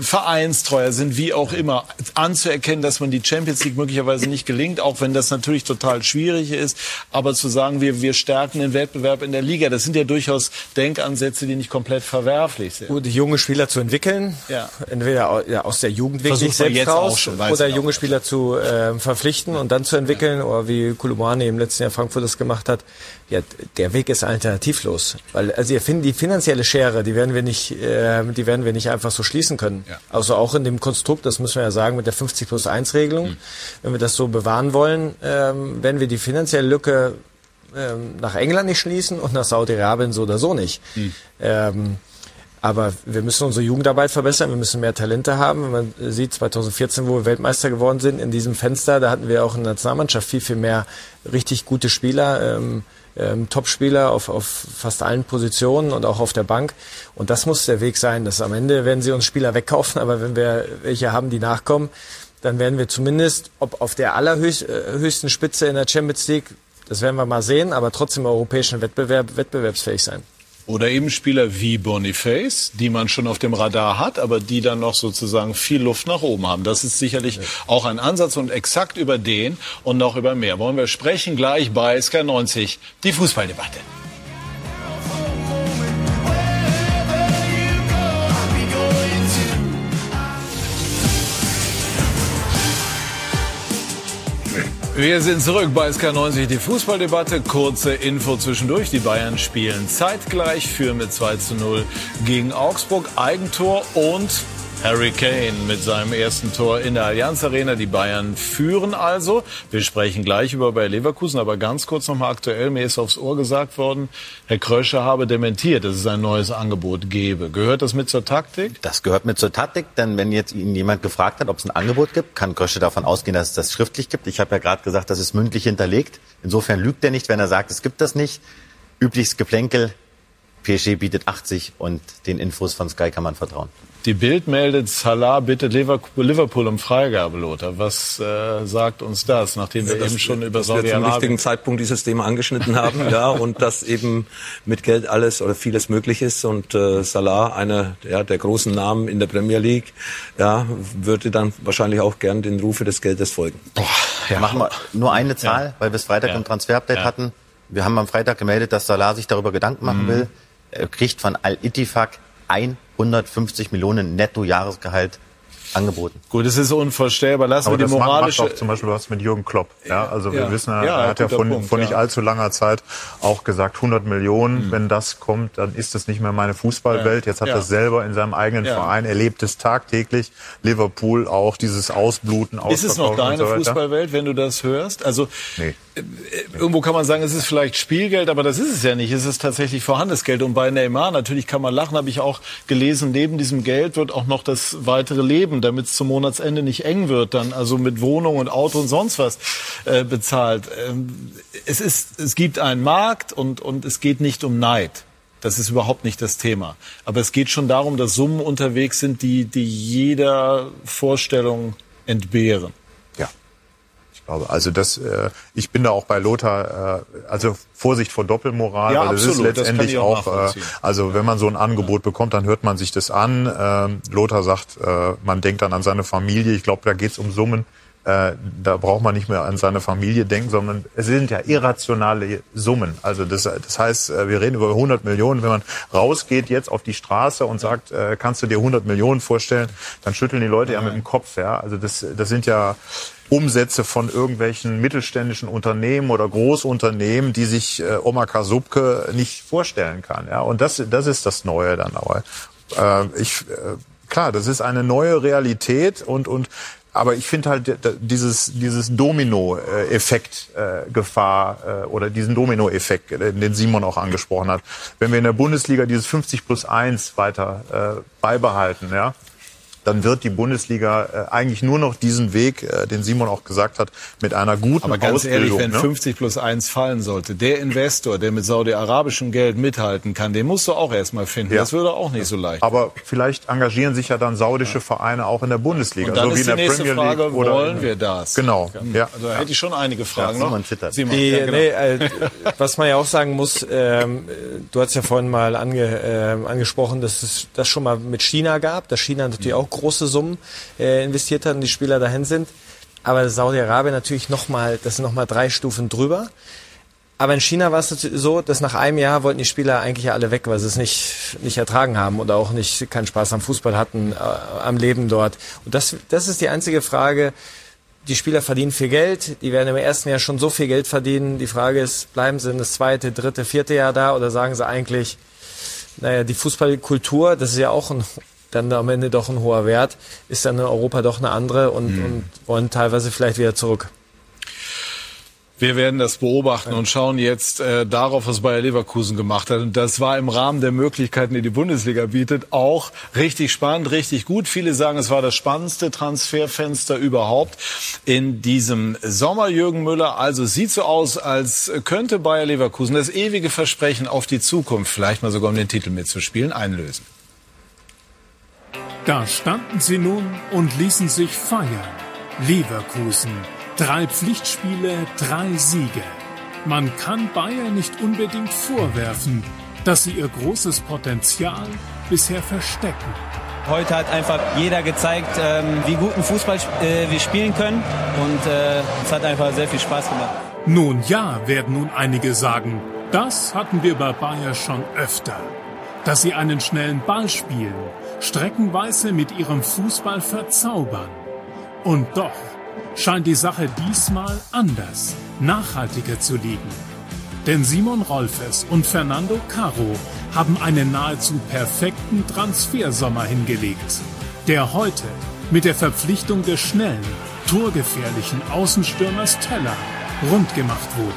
vereinstreuer sind, wie auch immer, anzuerkennen, dass man die Champions League möglicherweise nicht gelingt, auch wenn das natürlich total schwierig ist, aber zu sagen, wir, wir stärken den Wettbewerb in der Liga, das sind ja durchaus Denkansätze, die nicht komplett verwerflich sind.
Gut, junge Spieler zu entwickeln, ja. entweder aus der Jugend wirklich selbst raus oder junge Spieler Spieler zu äh, verpflichten und dann zu entwickeln, oder wie Kulumani im letzten Jahr Frankfurt das gemacht hat, ja, der Weg ist alternativlos. Weil, also ihr finden die finanzielle Schere, die werden wir nicht, äh, die werden wir nicht einfach so schließen können. Ja. Also auch in dem Konstrukt, das müssen wir ja sagen, mit der 50 plus 1 Regelung, mhm. wenn wir das so bewahren wollen, ähm, werden wir die finanzielle Lücke ähm, nach England nicht schließen und nach Saudi-Arabien so oder so nicht. Mhm. Ähm, aber wir müssen unsere Jugendarbeit verbessern, wir müssen mehr Talente haben. Wenn man sieht, 2014, wo wir Weltmeister geworden sind, in diesem Fenster, da hatten wir auch in der Nationalmannschaft viel, viel mehr richtig gute Spieler, ähm, ähm, Top-Spieler auf, auf fast allen Positionen und auch auf der Bank. Und das muss der Weg sein. Dass am Ende werden sie uns Spieler wegkaufen, aber wenn wir welche haben, die nachkommen, dann werden wir zumindest, ob auf der allerhöchsten Spitze in der Champions League, das werden wir mal sehen, aber trotzdem im europäischen Wettbewerb wettbewerbsfähig sein.
Oder eben Spieler wie Boniface, die man schon auf dem Radar hat, aber die dann noch sozusagen viel Luft nach oben haben. Das ist sicherlich ja. auch ein Ansatz und exakt über den und noch über mehr wollen wir sprechen gleich bei SK90, die Fußballdebatte. Wir sind zurück bei SK90, die Fußballdebatte. Kurze Info zwischendurch. Die Bayern spielen zeitgleich, führen mit 2 zu 0 gegen Augsburg. Eigentor und Harry Kane mit seinem ersten Tor in der Allianz Arena. Die Bayern führen also. Wir sprechen gleich über Bayer Leverkusen, aber ganz kurz nochmal aktuell. Mir ist aufs Ohr gesagt worden, Herr Kröscher habe dementiert, dass es ein neues Angebot gebe. Gehört das mit zur Taktik?
Das gehört mit zur Taktik, denn wenn jetzt Ihnen jemand gefragt hat, ob es ein Angebot gibt, kann Kröscher davon ausgehen, dass es das schriftlich gibt. Ich habe ja gerade gesagt, das ist mündlich hinterlegt. Insofern lügt er nicht, wenn er sagt, es gibt das nicht. Übliches Geplänkel PSG bietet 80 und den Infos von Sky kann man vertrauen.
Die Bild meldet, Salah bittet Liverpool um Freigabe, Lothar. Was äh, sagt uns das, nachdem wir ja, eben schon über Saudi-Arabien...
zum richtigen Zeitpunkt dieses Thema angeschnitten haben, ja, und dass eben mit Geld alles oder vieles möglich ist und äh, Salah, einer ja, der großen Namen in der Premier League, ja, würde dann wahrscheinlich auch gern den Rufe des Geldes folgen.
Boah, ja. Machen wir nur eine Zahl, ja. weil wir es Freitag ja. im Transfer-Update hatten. Wir haben am Freitag gemeldet, dass Salah sich darüber Gedanken machen mhm. will. Er kriegt von Al-Ittifaq 150 Millionen Netto-Jahresgehalt angeboten.
Gut, es ist unvorstellbar. Lassen
Aber
wir
die
das moralische.
Macht auch zum Beispiel was mit Jürgen Klopp. Ja, also wir ja. wissen, er ja, hat ja von, Punkt, von nicht ja. allzu langer Zeit auch gesagt, 100 Millionen, mhm. wenn das kommt, dann ist das nicht mehr meine Fußballwelt. Jetzt hat er selber in seinem eigenen Verein erlebt es tagtäglich. Liverpool auch dieses Ausbluten,
Ist es noch deine so Fußballwelt, wenn du das hörst? Also nee. Äh, irgendwo kann man sagen, es ist vielleicht Spielgeld, aber das ist es ja nicht. Es ist tatsächlich vorhandenes Geld. Und bei Neymar, natürlich kann man lachen, habe ich auch gelesen, neben diesem Geld wird auch noch das weitere Leben, damit es zum Monatsende nicht eng wird, dann also mit Wohnung und Auto und sonst was äh, bezahlt. Ähm, es, ist, es gibt einen Markt und, und es geht nicht um Neid. Das ist überhaupt nicht das Thema. Aber es geht schon darum, dass Summen unterwegs sind, die, die jeder Vorstellung entbehren
glaube. Also das, äh, ich bin da auch bei Lothar, äh, also Vorsicht vor Doppelmoral, ja, weil das absolut, ist letztendlich auch, auch äh, also wenn man so ein Angebot bekommt, dann hört man sich das an. Äh, Lothar sagt, äh, man denkt dann an seine Familie. Ich glaube, da geht's um Summen. Äh, da braucht man nicht mehr an seine Familie denken, sondern es sind ja irrationale Summen. Also das, das heißt, äh, wir reden über 100 Millionen. Wenn man rausgeht jetzt auf die Straße und sagt, äh, kannst du dir 100 Millionen vorstellen, dann schütteln die Leute ja mit dem Kopf. Ja, also das, das sind ja Umsätze von irgendwelchen mittelständischen Unternehmen oder Großunternehmen, die sich äh, Omar Kasubke nicht vorstellen kann. Ja, und das, das ist das Neue dann aber. Äh, ich, äh, klar, das ist eine neue Realität und und aber ich finde halt dieses, dieses Domino-Effekt äh, Gefahr äh, oder diesen Domino-Effekt, äh, den Simon auch angesprochen hat. Wenn wir in der Bundesliga dieses 50 plus 1 weiter äh, beibehalten, ja, dann wird die Bundesliga äh, eigentlich nur noch diesen Weg, äh, den Simon auch gesagt hat, mit einer guten
Aber ganz
Ausbildung,
ehrlich, wenn ne? 50 plus 1 fallen sollte, der Investor, der mit saudi-arabischem Geld mithalten kann, den musst du auch erstmal finden. Ja. Das würde auch nicht so leicht.
Aber vielleicht engagieren sich ja dann saudische Vereine auch in der Bundesliga,
Und dann
so
ist
wie in
der
Premier
Frage,
League
oder wollen wir das?
Genau.
Ja. Also da hätte ich schon einige Fragen
ja,
noch.
Simon, Die, ja, genau. nee, äh, was man ja auch sagen muss, ähm, du hast ja vorhin mal ange, äh, angesprochen, dass es das schon mal mit China gab, dass China natürlich auch große Summen äh, investiert hat und die Spieler dahin sind. Aber Saudi-Arabien natürlich nochmal, das sind nochmal drei Stufen drüber. Aber in China war es so, dass nach einem Jahr wollten die Spieler eigentlich alle weg, weil sie es nicht, nicht ertragen haben oder auch nicht keinen Spaß am Fußball hatten, äh, am Leben dort. Und das, das ist die einzige Frage. Die Spieler verdienen viel Geld, die werden im ersten Jahr schon so viel Geld verdienen. Die Frage ist, bleiben sie in das zweite, dritte, vierte Jahr da oder sagen sie eigentlich, naja, die Fußballkultur, das ist ja auch ein dann am Ende doch ein hoher Wert, ist dann in Europa doch eine andere und, mhm. und wollen teilweise vielleicht wieder zurück.
Wir werden das beobachten und schauen jetzt äh, darauf, was Bayer Leverkusen gemacht hat. Und das war im Rahmen der Möglichkeiten, die die Bundesliga bietet, auch richtig spannend, richtig gut. Viele sagen, es war das spannendste Transferfenster überhaupt in diesem Sommer. Jürgen Müller, also sieht so aus, als könnte Bayer Leverkusen das ewige Versprechen auf die Zukunft, vielleicht mal sogar um den Titel mitzuspielen, einlösen.
Da standen sie nun und ließen sich feiern. Leverkusen. Drei Pflichtspiele, drei Siege. Man kann Bayern nicht unbedingt vorwerfen, dass sie ihr großes Potenzial bisher verstecken.
Heute hat einfach jeder gezeigt, ähm, wie guten Fußball äh, wir spielen können und äh, es hat einfach sehr viel Spaß gemacht.
Nun ja, werden nun einige sagen, das hatten wir bei Bayern schon öfter. Dass sie einen schnellen Ball spielen, streckenweise mit ihrem Fußball verzaubern. Und doch scheint die Sache diesmal anders, nachhaltiger zu liegen. Denn Simon Rolfes und Fernando Caro haben einen nahezu perfekten Transfersommer hingelegt, der heute mit der Verpflichtung des schnellen, torgefährlichen Außenstürmers Teller rund gemacht wurde.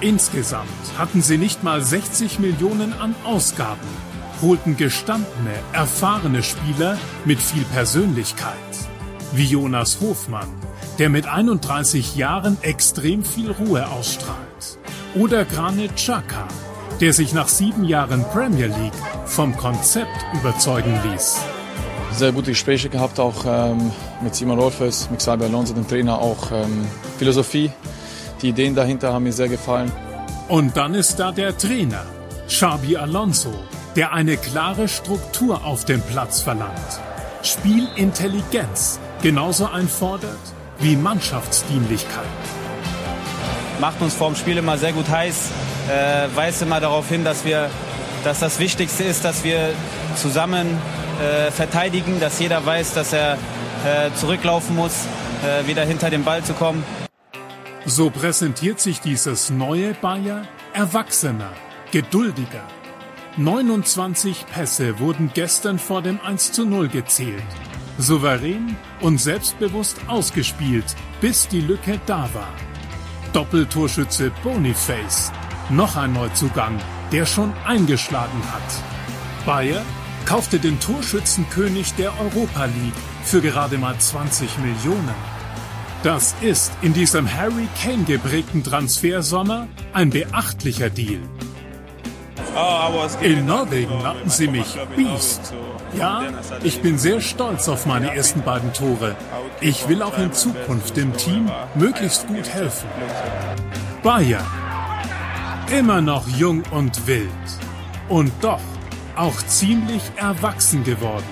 Insgesamt hatten sie nicht mal 60 Millionen an Ausgaben holten gestandene, erfahrene Spieler mit viel Persönlichkeit. Wie Jonas Hofmann, der mit 31 Jahren extrem viel Ruhe ausstrahlt. Oder Granit Xhaka, der sich nach sieben Jahren Premier League vom Konzept überzeugen ließ.
Sehr gute Gespräche gehabt, auch ähm, mit Simon Rolfes, mit Xabi Alonso, dem Trainer, auch ähm, Philosophie. Die Ideen dahinter haben mir sehr gefallen.
Und dann ist da der Trainer, Xabi Alonso, der eine klare Struktur auf dem Platz verlangt. Spielintelligenz genauso einfordert wie Mannschaftsdienlichkeit.
Macht uns vorm Spiel immer sehr gut heiß, äh, weist immer darauf hin, dass wir, dass das Wichtigste ist, dass wir zusammen äh, verteidigen, dass jeder weiß, dass er äh, zurücklaufen muss, äh, wieder hinter den Ball zu kommen.
So präsentiert sich dieses neue Bayer erwachsener, geduldiger. 29 Pässe wurden gestern vor dem 1 zu 0 gezählt. Souverän und selbstbewusst ausgespielt, bis die Lücke da war. Doppeltorschütze Boniface. Noch ein Neuzugang, der schon eingeschlagen hat. Bayer kaufte den Torschützenkönig der Europa League für gerade mal 20 Millionen. Das ist in diesem Harry Kane geprägten Transfersommer ein beachtlicher Deal. In Norwegen nannten sie mich Beast. Ja, ich bin sehr stolz auf meine ersten beiden Tore. Ich will auch in Zukunft dem Team möglichst gut helfen. Bayern. Immer noch jung und wild. Und doch auch ziemlich erwachsen geworden.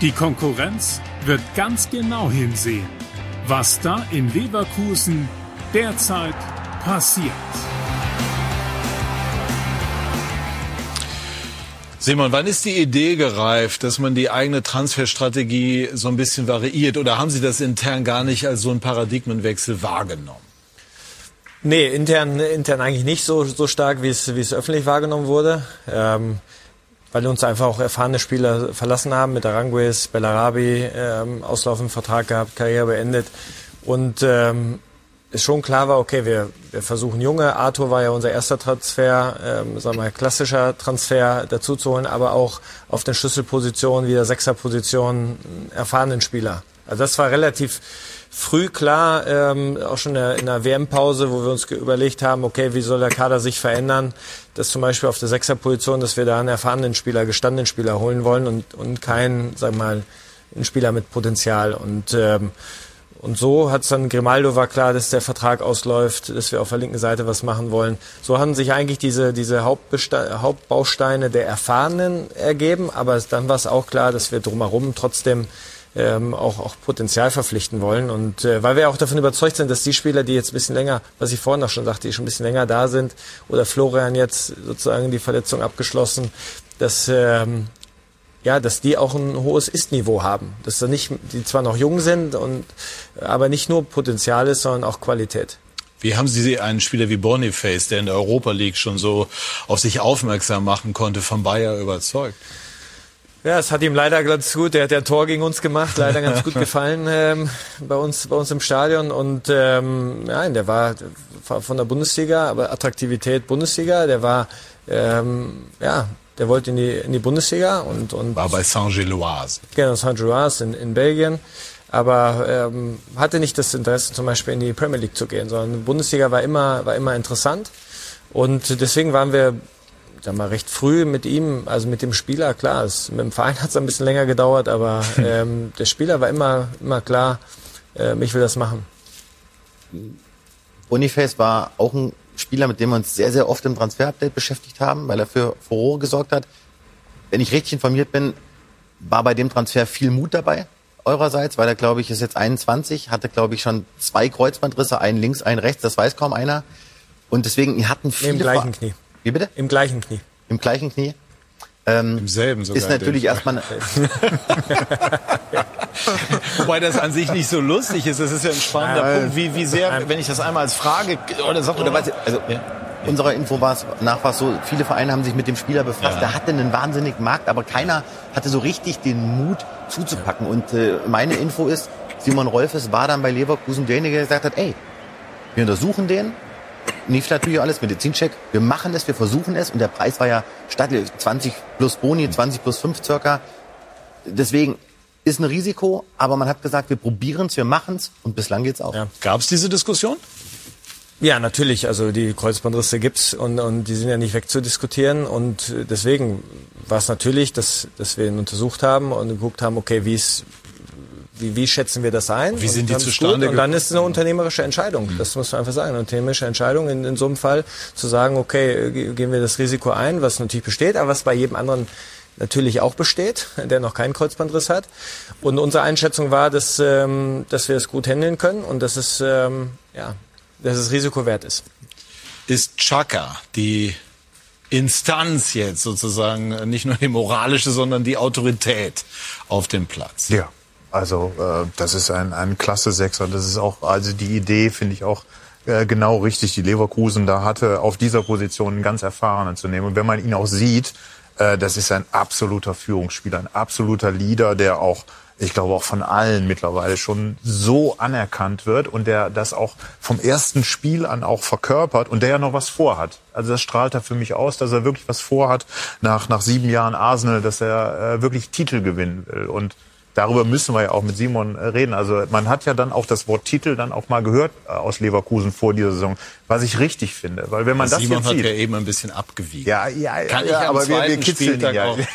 Die Konkurrenz wird ganz genau hinsehen, was da in Leverkusen derzeit passiert.
Simon, wann ist die Idee gereift, dass man die eigene Transferstrategie so ein bisschen variiert? Oder haben Sie das intern gar nicht als so einen Paradigmenwechsel wahrgenommen?
Nee, intern, intern eigentlich nicht so, so stark, wie es, wie es öffentlich wahrgenommen wurde. Ähm, weil uns einfach auch erfahrene Spieler verlassen haben, mit Aranguez, Bellarabi, ähm, auslaufenden Vertrag gehabt, Karriere beendet. Und ähm, es schon klar war, okay, wir, wir versuchen junge, Arthur war ja unser erster Transfer, ähm, sagen wir mal, klassischer Transfer dazu zu holen, aber auch auf den Schlüsselpositionen, wie der Sechserposition, erfahrenen Spieler. Also das war relativ früh klar, ähm, auch schon in der, in der WM-Pause, wo wir uns überlegt haben, okay, wie soll der Kader sich verändern, dass zum Beispiel auf der Sechserposition, dass wir da einen erfahrenen Spieler, gestandenen Spieler holen wollen und, und keinen, sagen wir mal, einen Spieler mit Potenzial. Und ähm, und so hat es dann, Grimaldo war klar, dass der Vertrag ausläuft, dass wir auf der linken Seite was machen wollen. So haben sich eigentlich diese, diese Hauptbausteine der Erfahrenen ergeben, aber dann war es auch klar, dass wir drumherum trotzdem ähm, auch, auch Potenzial verpflichten wollen. Und äh, weil wir auch davon überzeugt sind, dass die Spieler, die jetzt ein bisschen länger, was ich vorhin auch schon sagte, die schon ein bisschen länger da sind, oder Florian jetzt sozusagen die Verletzung abgeschlossen, dass ähm, ja, dass die auch ein hohes Ist-Niveau haben. Dass da nicht, die zwar noch jung sind und, aber nicht nur Potenzial ist, sondern auch Qualität.
Wie haben Sie einen Spieler wie Boniface, der in der Europa League schon so auf sich aufmerksam machen konnte, von Bayer überzeugt?
Ja, es hat ihm leider ganz gut, der hat der Tor gegen uns gemacht, leider ganz gut gefallen ähm, bei uns bei uns im Stadion und ähm, ja, der war von der Bundesliga, aber Attraktivität Bundesliga, der war ähm, ja der wollte in die, in die Bundesliga und, und
war bei Saint-Gilloise.
Genau, Saint-Gilloise in, in Belgien. Aber ähm, hatte nicht das Interesse, zum Beispiel in die Premier League zu gehen, sondern die Bundesliga war immer, war immer interessant. Und deswegen waren wir sag mal, recht früh mit ihm, also mit dem Spieler, klar, es, mit dem Verein hat es ein bisschen länger gedauert, aber ähm, der Spieler war immer, immer klar, äh, ich will das machen.
Boniface war auch ein Spieler, mit dem wir uns sehr, sehr oft im Transfer-Update beschäftigt haben, weil er für Furore gesorgt hat. Wenn ich richtig informiert bin, war bei dem Transfer viel Mut dabei eurerseits, weil er, glaube ich, ist jetzt 21, hatte, glaube ich, schon zwei Kreuzbandrisse, einen links, einen rechts, das weiß kaum einer. Und deswegen, die hatten viele...
Im gleichen Knie.
Wie bitte?
Im gleichen Knie.
Im gleichen Knie. Ähm,
Im selben sogar.
Ist natürlich erstmal.
Wobei das an sich nicht so lustig ist. Das ist ja ein spannender Nein. Punkt. Wie, wie sehr, wenn ich das einmal als Frage oder sag,
oder weiß also ja. unserer Info war es nach war es so, viele Vereine haben sich mit dem Spieler befasst. Ja. Der hatte einen wahnsinnigen Markt, aber keiner hatte so richtig den Mut zuzupacken. Und äh, meine Info ist, Simon Rolfes war dann bei Leverkusen derjenige, der gesagt hat, ey, wir untersuchen den, lief natürlich alles, Medizincheck. Wir machen es, wir versuchen es. Und der Preis war ja stattlich, 20 plus Boni, 20 plus 5 circa. Deswegen ist ein Risiko, aber man hat gesagt, wir probieren es, wir machen es und bislang geht's auch. Ja.
Gab es diese Diskussion?
Ja, natürlich. Also die Kreuzbandrisse gibt's und, und die sind ja nicht wegzudiskutieren. Und deswegen war es natürlich, dass, dass wir ihn untersucht haben und geguckt haben, okay, wie ist, wie, wie schätzen wir das ein?
Wie sind
und
die
dann ist
zustande
gut. Und dann ist es eine unternehmerische Entscheidung. Das muss man einfach sagen. Eine unternehmerische Entscheidung in, in so einem Fall zu sagen, okay, ge- gehen wir das Risiko ein, was natürlich besteht, aber was bei jedem anderen natürlich auch besteht, der noch keinen Kreuzbandriss hat. Und unsere Einschätzung war, dass, ähm, dass wir es gut handeln können und dass es, ähm, ja, dass es Risiko wert ist.
Ist Chaka die Instanz jetzt sozusagen, äh, nicht nur die moralische, sondern die Autorität auf dem Platz?
Ja, also äh, das ist ein, ein klasse Sechser. Das ist auch, also die Idee finde ich auch äh, genau richtig, die Leverkusen da hatte, auf dieser Position einen ganz erfahrenen zu nehmen. Und wenn man ihn auch sieht, äh, das ist ein absoluter Führungsspieler, ein absoluter Leader, der auch ich glaube auch von allen mittlerweile schon so anerkannt wird und der das auch vom ersten Spiel an auch verkörpert und der ja noch was vorhat. Also das strahlt er für mich aus, dass er wirklich was vorhat nach, nach sieben Jahren Arsenal, dass er äh, wirklich Titel gewinnen will. Und darüber müssen wir ja auch mit Simon äh, reden. Also man hat ja dann auch das Wort Titel dann auch mal gehört äh, aus Leverkusen vor dieser Saison, was ich richtig finde. Weil wenn man das
Simon
jetzt
hat
sieht,
ja eben ein bisschen abgewiegen.
ja, ja,
Kann
ja,
ich
aber wir, wir
zweiten
kitzeln ihn
Spieltag
ja.
auch.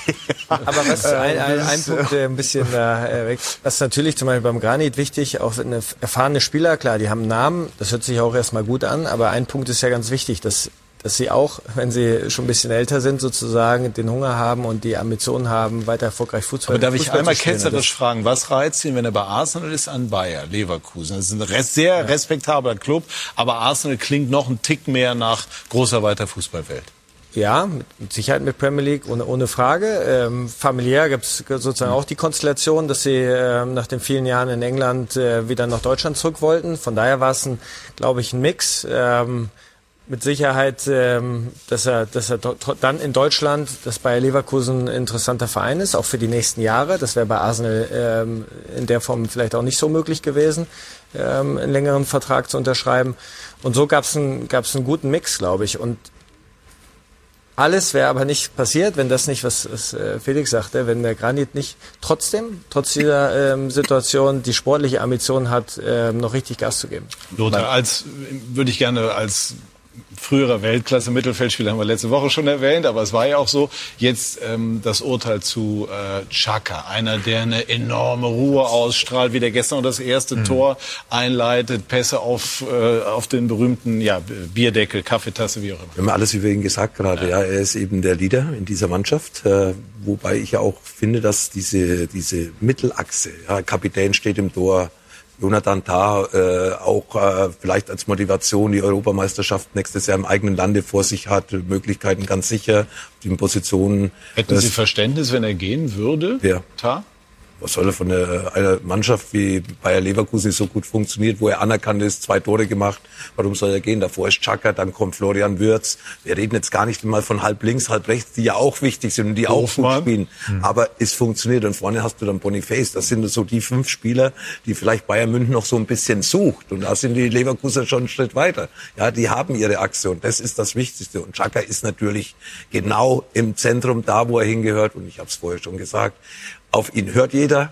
Aber was ein, ein, ein
ist,
Punkt, der ein bisschen äh, weg, was natürlich zum Beispiel beim Granit wichtig, auch eine erfahrene Spieler, klar, die haben einen Namen, das hört sich auch erstmal gut an, aber ein Punkt ist ja ganz wichtig, dass dass sie auch, wenn sie schon ein bisschen älter sind, sozusagen den Hunger haben und die Ambitionen haben, weiter erfolgreich Fußball
Aber darf ich
Fußball
einmal
zu spielen.
ketzerisch fragen, was reizt ihn, wenn er bei Arsenal ist, an Bayer Leverkusen? Das ist ein sehr respektabler Club, aber Arsenal klingt noch ein Tick mehr nach großer weiter Fußballwelt.
Ja, mit, Sicherheit mit Premier League, ohne, ohne Frage. Ähm, familiär gibt es sozusagen auch die Konstellation, dass sie ähm, nach den vielen Jahren in England äh, wieder nach Deutschland zurück wollten. Von daher war es, glaube ich, ein Mix. Ähm, mit Sicherheit, ähm, dass er, dass er dann in Deutschland, dass Bayer Leverkusen ein interessanter Verein ist, auch für die nächsten Jahre. Das wäre bei Arsenal ähm, in der Form vielleicht auch nicht so möglich gewesen, ähm, einen längeren Vertrag zu unterschreiben. Und so gab es einen, gab's einen guten Mix, glaube ich. Und alles wäre aber nicht passiert, wenn das nicht, was, was äh, Felix sagte, wenn der Granit nicht trotzdem, trotz dieser ähm, Situation, die sportliche Ambition hat, ähm, noch richtig Gas zu geben.
Lothar, als würde ich gerne als früherer Weltklasse-Mittelfeldspieler haben wir letzte Woche schon erwähnt, aber es war ja auch so. Jetzt ähm, das Urteil zu äh, Chaka, einer, der eine enorme Ruhe ausstrahlt, wie der gestern das erste Tor einleitet, Pässe auf, äh, auf den berühmten ja, Bierdeckel, Kaffeetasse, wie auch immer.
Wir haben alles über ihn gesagt gerade. Ja, er ist eben der Leader in dieser Mannschaft. Äh, wobei ich ja auch finde, dass diese, diese Mittelachse, ja, Kapitän steht im Tor, Jonathan Tah äh, auch äh, vielleicht als Motivation die Europameisterschaft nächstes Jahr im eigenen Lande vor sich hat, Möglichkeiten ganz sicher, die Positionen.
Hätten Sie Verständnis, wenn er gehen würde?
Wer?
Ta?
Was soll er von der, einer Mannschaft wie Bayer Leverkusen die so gut funktioniert, wo er anerkannt ist, zwei Tore gemacht, warum soll er gehen? Davor ist Chaka, dann kommt Florian Würz. Wir reden jetzt gar nicht mal von halb links, halb rechts, die ja auch wichtig sind und die auch gut
Hofmann.
spielen. Aber es funktioniert und vorne hast du dann Boniface. Das sind so die fünf Spieler, die vielleicht Bayern München noch so ein bisschen sucht. Und da sind die Leverkusen schon einen Schritt weiter. Ja, die haben ihre Achse und das ist das Wichtigste. Und Chaka ist natürlich genau im Zentrum da, wo er hingehört. Und ich habe es vorher schon gesagt, auf ihn hört jeder.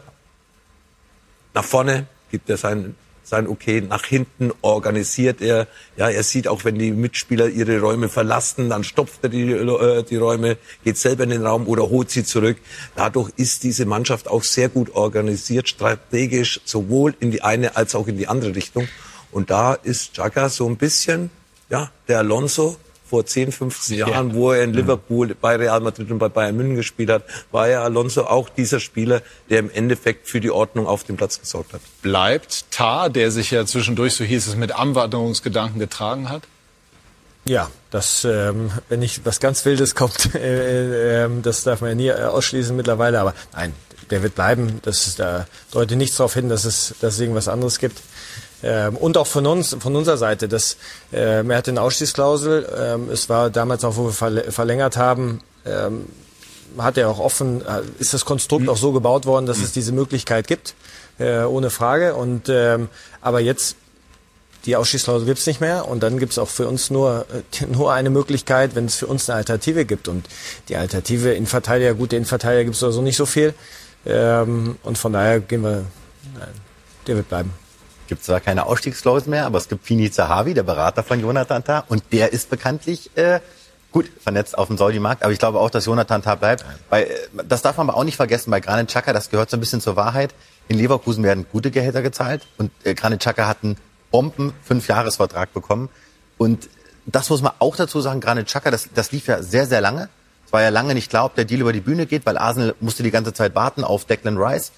Nach vorne gibt er sein, sein Okay, nach hinten organisiert er. Ja, er sieht auch, wenn die Mitspieler ihre Räume verlassen, dann stopft er die, äh, die Räume, geht selber in den Raum oder holt sie zurück. Dadurch ist diese Mannschaft auch sehr gut organisiert, strategisch, sowohl in die eine als auch in die andere Richtung. Und da ist Chaka so ein bisschen, ja, der Alonso vor 10, 15 Jahren, wo er in Liverpool bei Real Madrid und bei Bayern München gespielt hat, war ja Alonso auch dieser Spieler, der im Endeffekt für die Ordnung auf dem Platz gesorgt hat.
Bleibt Ta, der sich ja zwischendurch, so hieß es, mit Anwanderungsgedanken getragen hat?
Ja, das, ähm, wenn nicht was ganz Wildes kommt, äh, äh, das darf man ja nie äh, ausschließen mittlerweile, aber nein, der wird bleiben. Das ist, da deutet nichts darauf hin, dass es, dass es irgendwas anderes gibt. Ähm, und auch von uns, von unserer Seite, dass ähm, er hatte eine Ausstiegsklausel. Ähm, es war damals auch, wo wir verl- verlängert haben, ähm, hat er auch offen, äh, ist das Konstrukt auch so gebaut worden, dass es diese Möglichkeit gibt, äh, ohne Frage. Und ähm, aber jetzt die Ausschießklausel gibt's nicht mehr und dann gibt's auch für uns nur, äh, nur eine Möglichkeit, wenn es für uns eine Alternative gibt. Und die Alternative Innenverteidiger, gute Innenverteidiger gibt's sowieso nicht so viel. Ähm, und von daher gehen wir, nein, der wird bleiben.
Gibt zwar keine Ausstiegsklausel mehr, aber es gibt Fini Zahavi, der Berater von Jonathan Tah, und der ist bekanntlich äh, gut vernetzt auf dem Saudi-Markt. Aber ich glaube auch, dass Jonathan Tah bleibt. Weil, äh, das darf man aber auch nicht vergessen, bei Granit Xhaka, das gehört so ein bisschen zur Wahrheit. In Leverkusen werden gute Gehälter gezahlt und äh, Granit Xhaka hat einen Bomben Fünf-Jahres-Vertrag bekommen. Und das muss man auch dazu sagen, Granit Xhaka, das, das lief ja sehr, sehr lange. Es war ja lange nicht klar, ob der Deal über die Bühne geht, weil Arsenal musste die ganze Zeit warten auf Declan Rice.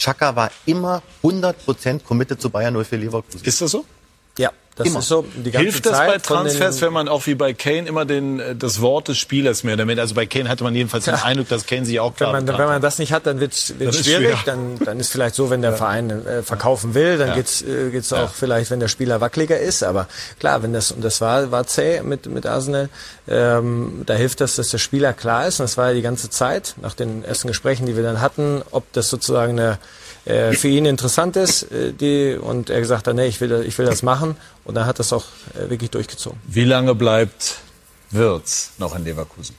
Chaka war immer 100% committed zu Bayern 04 Leverkusen.
Ist das so?
Ja, das
Immer.
ist so. Die ganze
Hilft das
Zeit
bei Transfers,
den-
wenn man auch wie bei Kane immer den, äh, das Wort des Spielers mehr damit, also bei Kane hatte man jedenfalls den
Ja.
Eindruck, dass Kane sich auch
Wenn
klar
man, wenn man das nicht hat, dann wird es schwierig.
schwer.
Dann, dann ist vielleicht so, wenn der Verein äh, verkaufen will, dann
Ja.
geht's äh, geht's
Ja.
auch vielleicht, wenn der Spieler wackeliger ist. Aber klar, wenn das und das war war zäh mit mit Arsenal, ähm, da hilft das, dass der Spieler klar ist. Und das war ja die ganze Zeit nach den ersten Gesprächen, die wir dann hatten, ob das sozusagen eine äh, für ihn interessant ist, äh, die und er gesagt hat, nee, ich will das- ich will das machen und dann hat das auch äh, wirklich durchgezogen.
Wie lange bleibt Wirtz noch in Leverkusen?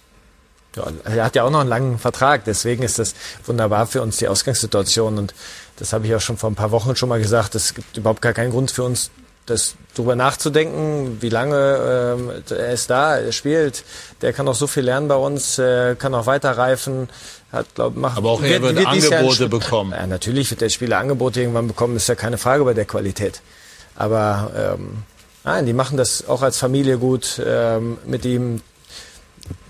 Ja, er hat ja auch noch einen langen Vertrag, deswegen ist das wunderbar für uns die Ausgangssituation und das habe ich auch schon vor ein paar Wochen schon mal gesagt. Es gibt überhaupt gar keinen Grund für uns, das darüber nachzudenken, wie lange ähm, er ist da, er spielt, der kann auch so viel lernen bei uns, äh, kann auch weiterreifen, hat glaub, macht.
Aber auch er wird
dieses Jahr einen
Angebote bekommen.
Ja, natürlich wird der Spieler Angebote irgendwann bekommen, ist ja keine Frage bei der Qualität. Aber ähm, nein, die machen das auch als Familie gut ähm, mit ihm.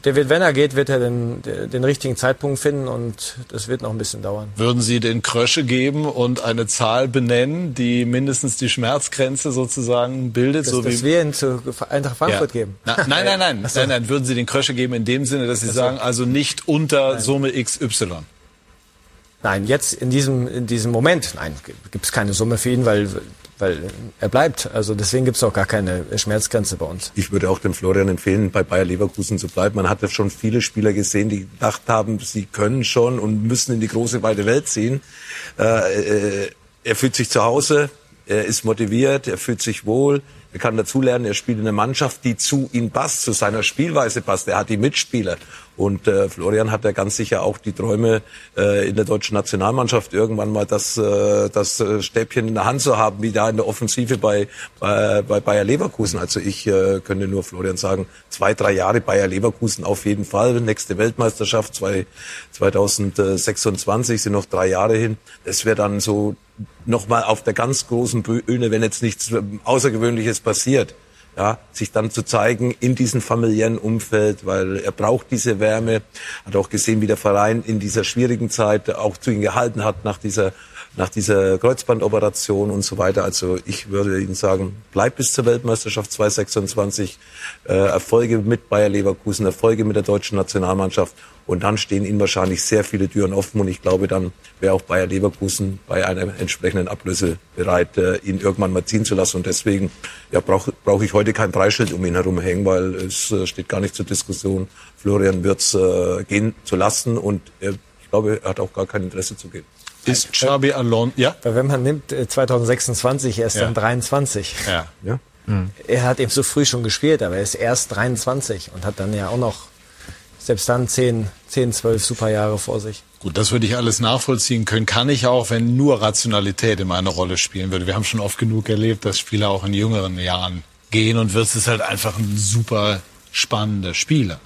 Der wird, wenn er geht, wird er den, den richtigen Zeitpunkt finden und das wird noch ein bisschen dauern.
Würden Sie den Krösche geben und eine Zahl benennen, die mindestens die Schmerzgrenze sozusagen bildet?
Dass,
so
dass
wie
wir ihn zu Eintracht Frankfurt
Ja.
geben.
Na, nein, nein, nein, nein, nein. Würden Sie den Krösche geben in dem Sinne, dass Sie sagen, also nicht unter Summe XY?
Nein, jetzt in diesem, in diesem Moment, nein, gibt es keine Summe für ihn, weil, weil er bleibt. Also deswegen gibt es auch gar keine Schmerzgrenze bei uns.
Ich würde auch dem Florian empfehlen, bei Bayer Leverkusen zu bleiben. Man hat ja schon viele Spieler gesehen, die gedacht haben, sie können schon und müssen in die große weite Welt ziehen. Äh, äh, er fühlt sich zu Hause, er ist motiviert, er fühlt sich wohl, er kann dazulernen, er spielt in einer Mannschaft, die zu ihm passt, zu seiner Spielweise passt. Er hat die Mitspieler. Und äh, Florian hat ja ganz sicher auch die Träume, äh, in der deutschen Nationalmannschaft irgendwann mal das, äh, das äh, Stäbchen in der Hand zu haben, wie da in der Offensive bei, bei, bei Bayer Leverkusen. Also ich äh, könnte nur Florian sagen, zwei, drei Jahre Bayer Leverkusen auf jeden Fall. Nächste Weltmeisterschaft zwei, 2026 sind noch drei Jahre hin. Das wäre dann so nochmal auf der ganz großen Bühne, wenn jetzt nichts Außergewöhnliches passiert ja, sich dann zu zeigen in diesem familiären Umfeld, weil er braucht diese Wärme, hat auch gesehen, wie der Verein in dieser schwierigen Zeit auch zu ihm gehalten hat nach dieser nach dieser Kreuzbandoperation und so weiter. Also ich würde Ihnen sagen, bleib bis zur Weltmeisterschaft 2026, äh, Erfolge mit Bayer Leverkusen, Erfolge mit der deutschen Nationalmannschaft und dann stehen Ihnen wahrscheinlich sehr viele Türen offen und ich glaube, dann wäre auch Bayer Leverkusen bei einer entsprechenden Ablöse bereit, äh, ihn irgendwann mal ziehen zu lassen und deswegen ja, brauche brauch ich heute kein Preisschild um ihn herum hängen, weil es äh, steht gar nicht zur Diskussion, Florian Wirtz äh, gehen zu lassen und er, ich glaube, er hat auch gar kein Interesse zu gehen.
Ist Xabi Alonso, ja?
Weil wenn man nimmt, äh, 2026, er ist
Ja.
dann 23.
Ja.
Ja?
Er hat eben so früh schon gespielt, aber er ist erst 23 und hat dann ja auch noch, selbst dann 10, 10 12 super Jahre vor sich.
Gut, das würde ich alles nachvollziehen können. Kann ich auch, wenn nur Rationalität immer eine Rolle spielen würde. Wir haben schon oft genug erlebt, dass Spieler auch in jüngeren Jahren gehen und Wirtz ist halt einfach ein super spannender Spieler.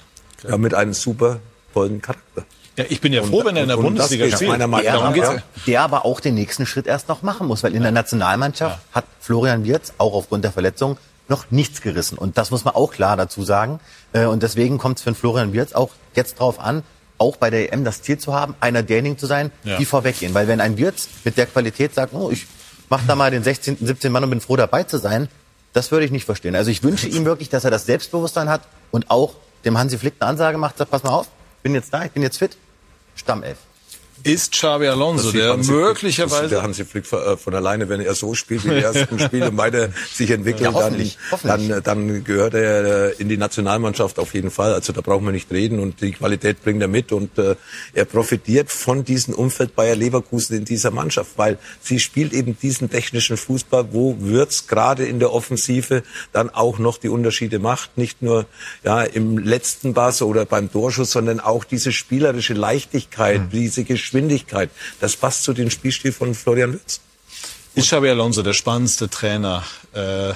Ja, mit einem super tollen Charakter.
Ja, ich bin ja froh, wenn er in der Bundesliga spielt.
meiner Meinung
Der,
Darum geht's
aber,
ja.
der aber auch den nächsten Schritt erst noch machen muss, weil in der Nationalmannschaft hat Florian Wirtz auch aufgrund der Verletzung noch nichts gerissen. Und das muss man auch klar dazu sagen. Äh, Und deswegen kommt es für den Florian Wirtz auch jetzt drauf an, auch bei der EM das Ziel zu haben, einer derjenigen zu sein,
Ja.
die vorweggehen. Weil wenn ein Wirtz mit der Qualität sagt, oh, ich mach da mal den 16., 17. Mann und bin froh dabei zu sein, das würde ich nicht verstehen. Also ich wünsche ihm wirklich, dass er das Selbstbewusstsein hat und auch dem Hansi Flick eine Ansage macht, sagt, pass mal auf, bin jetzt da, ich bin jetzt fit, Stammelf.
Ist Xabi Alonso, der
Hansi Flick-
möglicherweise
der Hansi Flick äh, von alleine, wenn er so spielt wie die ersten Spiele und weiter sich entwickelt,
Ja,
dann,
hoffentlich, hoffentlich.
dann, dann gehört er äh, in die Nationalmannschaft auf jeden Fall. Also da brauchen wir nicht reden und die Qualität bringt er mit und äh, er profitiert von diesem Umfeld Bayer Leverkusen in dieser Mannschaft, weil sie spielt eben diesen technischen Fußball, wo Würz gerade in der Offensive dann auch noch die Unterschiede macht, nicht nur ja im letzten Pass oder beim Torschuss, sondern auch diese spielerische Leichtigkeit, diese Geschwindigkeit. Das passt zu dem Spielstil von Florian Würz.
Ist Xabi Alonso der spannendste Trainer äh,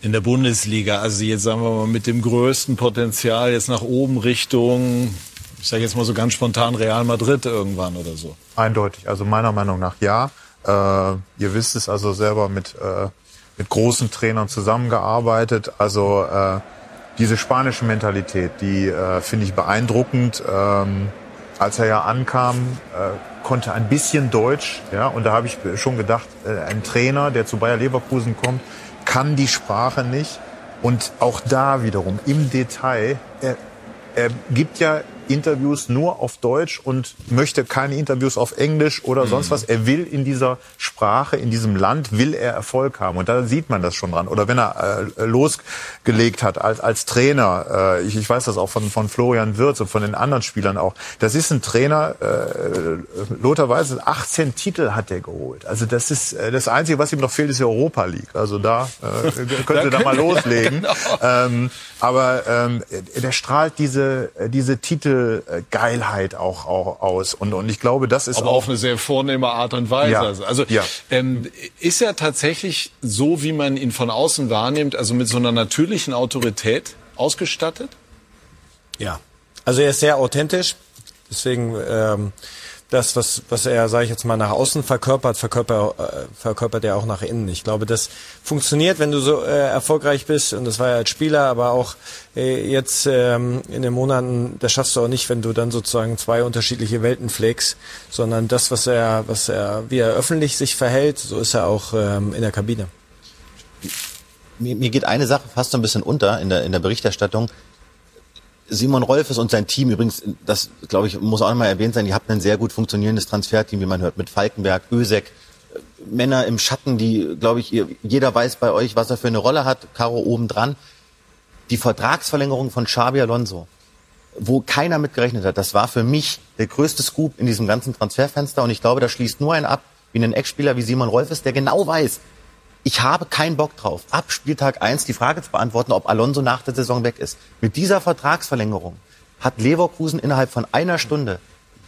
in der Bundesliga? Also jetzt sagen wir mal mit dem größten Potenzial jetzt nach oben Richtung, ich sage jetzt mal so ganz spontan Real Madrid irgendwann oder so.
Eindeutig, also meiner Meinung nach ja. Äh, ihr wisst es also selber mit äh, mit großen Trainern zusammengearbeitet. Also äh, diese spanische Mentalität, die äh, finde ich beeindruckend. Ähm, als er ja ankam, äh, konnte ein bisschen Deutsch, ja, und da habe ich schon gedacht, äh, ein Trainer, der zu Bayer Leverkusen kommt, kann die Sprache nicht. Und auch da wiederum im Detail, er, er gibt ja Interviews nur auf Deutsch und möchte keine Interviews auf Englisch oder sonst mhm. was. Er will in dieser Sprache, in diesem Land, will er Erfolg haben. Und da sieht man das schon dran. Oder wenn er äh, losgelegt hat als, als Trainer, äh, ich, ich weiß das auch von, von Florian Wirz und von den anderen Spielern auch, das ist ein Trainer, äh, Lothar Weiß, 18 Titel hat er geholt. Also das ist äh, das Einzige, was ihm noch fehlt, ist die Europa League. Also da äh, können Sie da mal loslegen. genau. ähm, aber ähm, der strahlt diese, diese Titel Geilheit auch, auch aus. Und, und ich glaube, das ist
Aber
auch
auf eine sehr vornehme Art und Weise. Ja. Also ja. Ähm, ist er tatsächlich so, wie man ihn von außen wahrnimmt, also mit so einer natürlichen Autorität ausgestattet?
Ja. Also er ist sehr authentisch. Deswegen ähm, das, was, was er, sage ich jetzt mal, nach außen verkörpert, verkörpert, äh, verkörpert er auch nach innen. Ich glaube, das funktioniert, wenn du so äh, erfolgreich bist. Und das war ja als Spieler, aber auch äh, jetzt ähm, in den Monaten, das schaffst du auch nicht, wenn du dann sozusagen zwei unterschiedliche Welten pflegst, sondern das, was er, was er, wie er öffentlich sich verhält, so ist er auch ähm, in der Kabine.
Mir, mir geht eine Sache fast so ein bisschen unter in der, in der Berichterstattung. Simon Rolfes und sein Team, übrigens, das glaube ich, muss auch einmal erwähnt sein, ihr habt ein sehr gut funktionierendes Transferteam, wie man hört, mit Falkenberg, Ösek, Männer im Schatten, die, glaube ich, jeder weiß bei euch, was er für eine Rolle hat, Caro obendran. Die Vertragsverlängerung von Xabi Alonso, wo keiner mit gerechnet hat, das war für mich der größte Scoop in diesem ganzen Transferfenster und ich glaube, da schließt nur ein ab, wie ein Ex-Spieler wie Simon Rolfes, der genau weiß, ich habe keinen Bock drauf, ab Spieltag 1 die Frage zu beantworten, ob Alonso nach der Saison weg ist. Mit dieser Vertragsverlängerung hat Leverkusen innerhalb von einer Stunde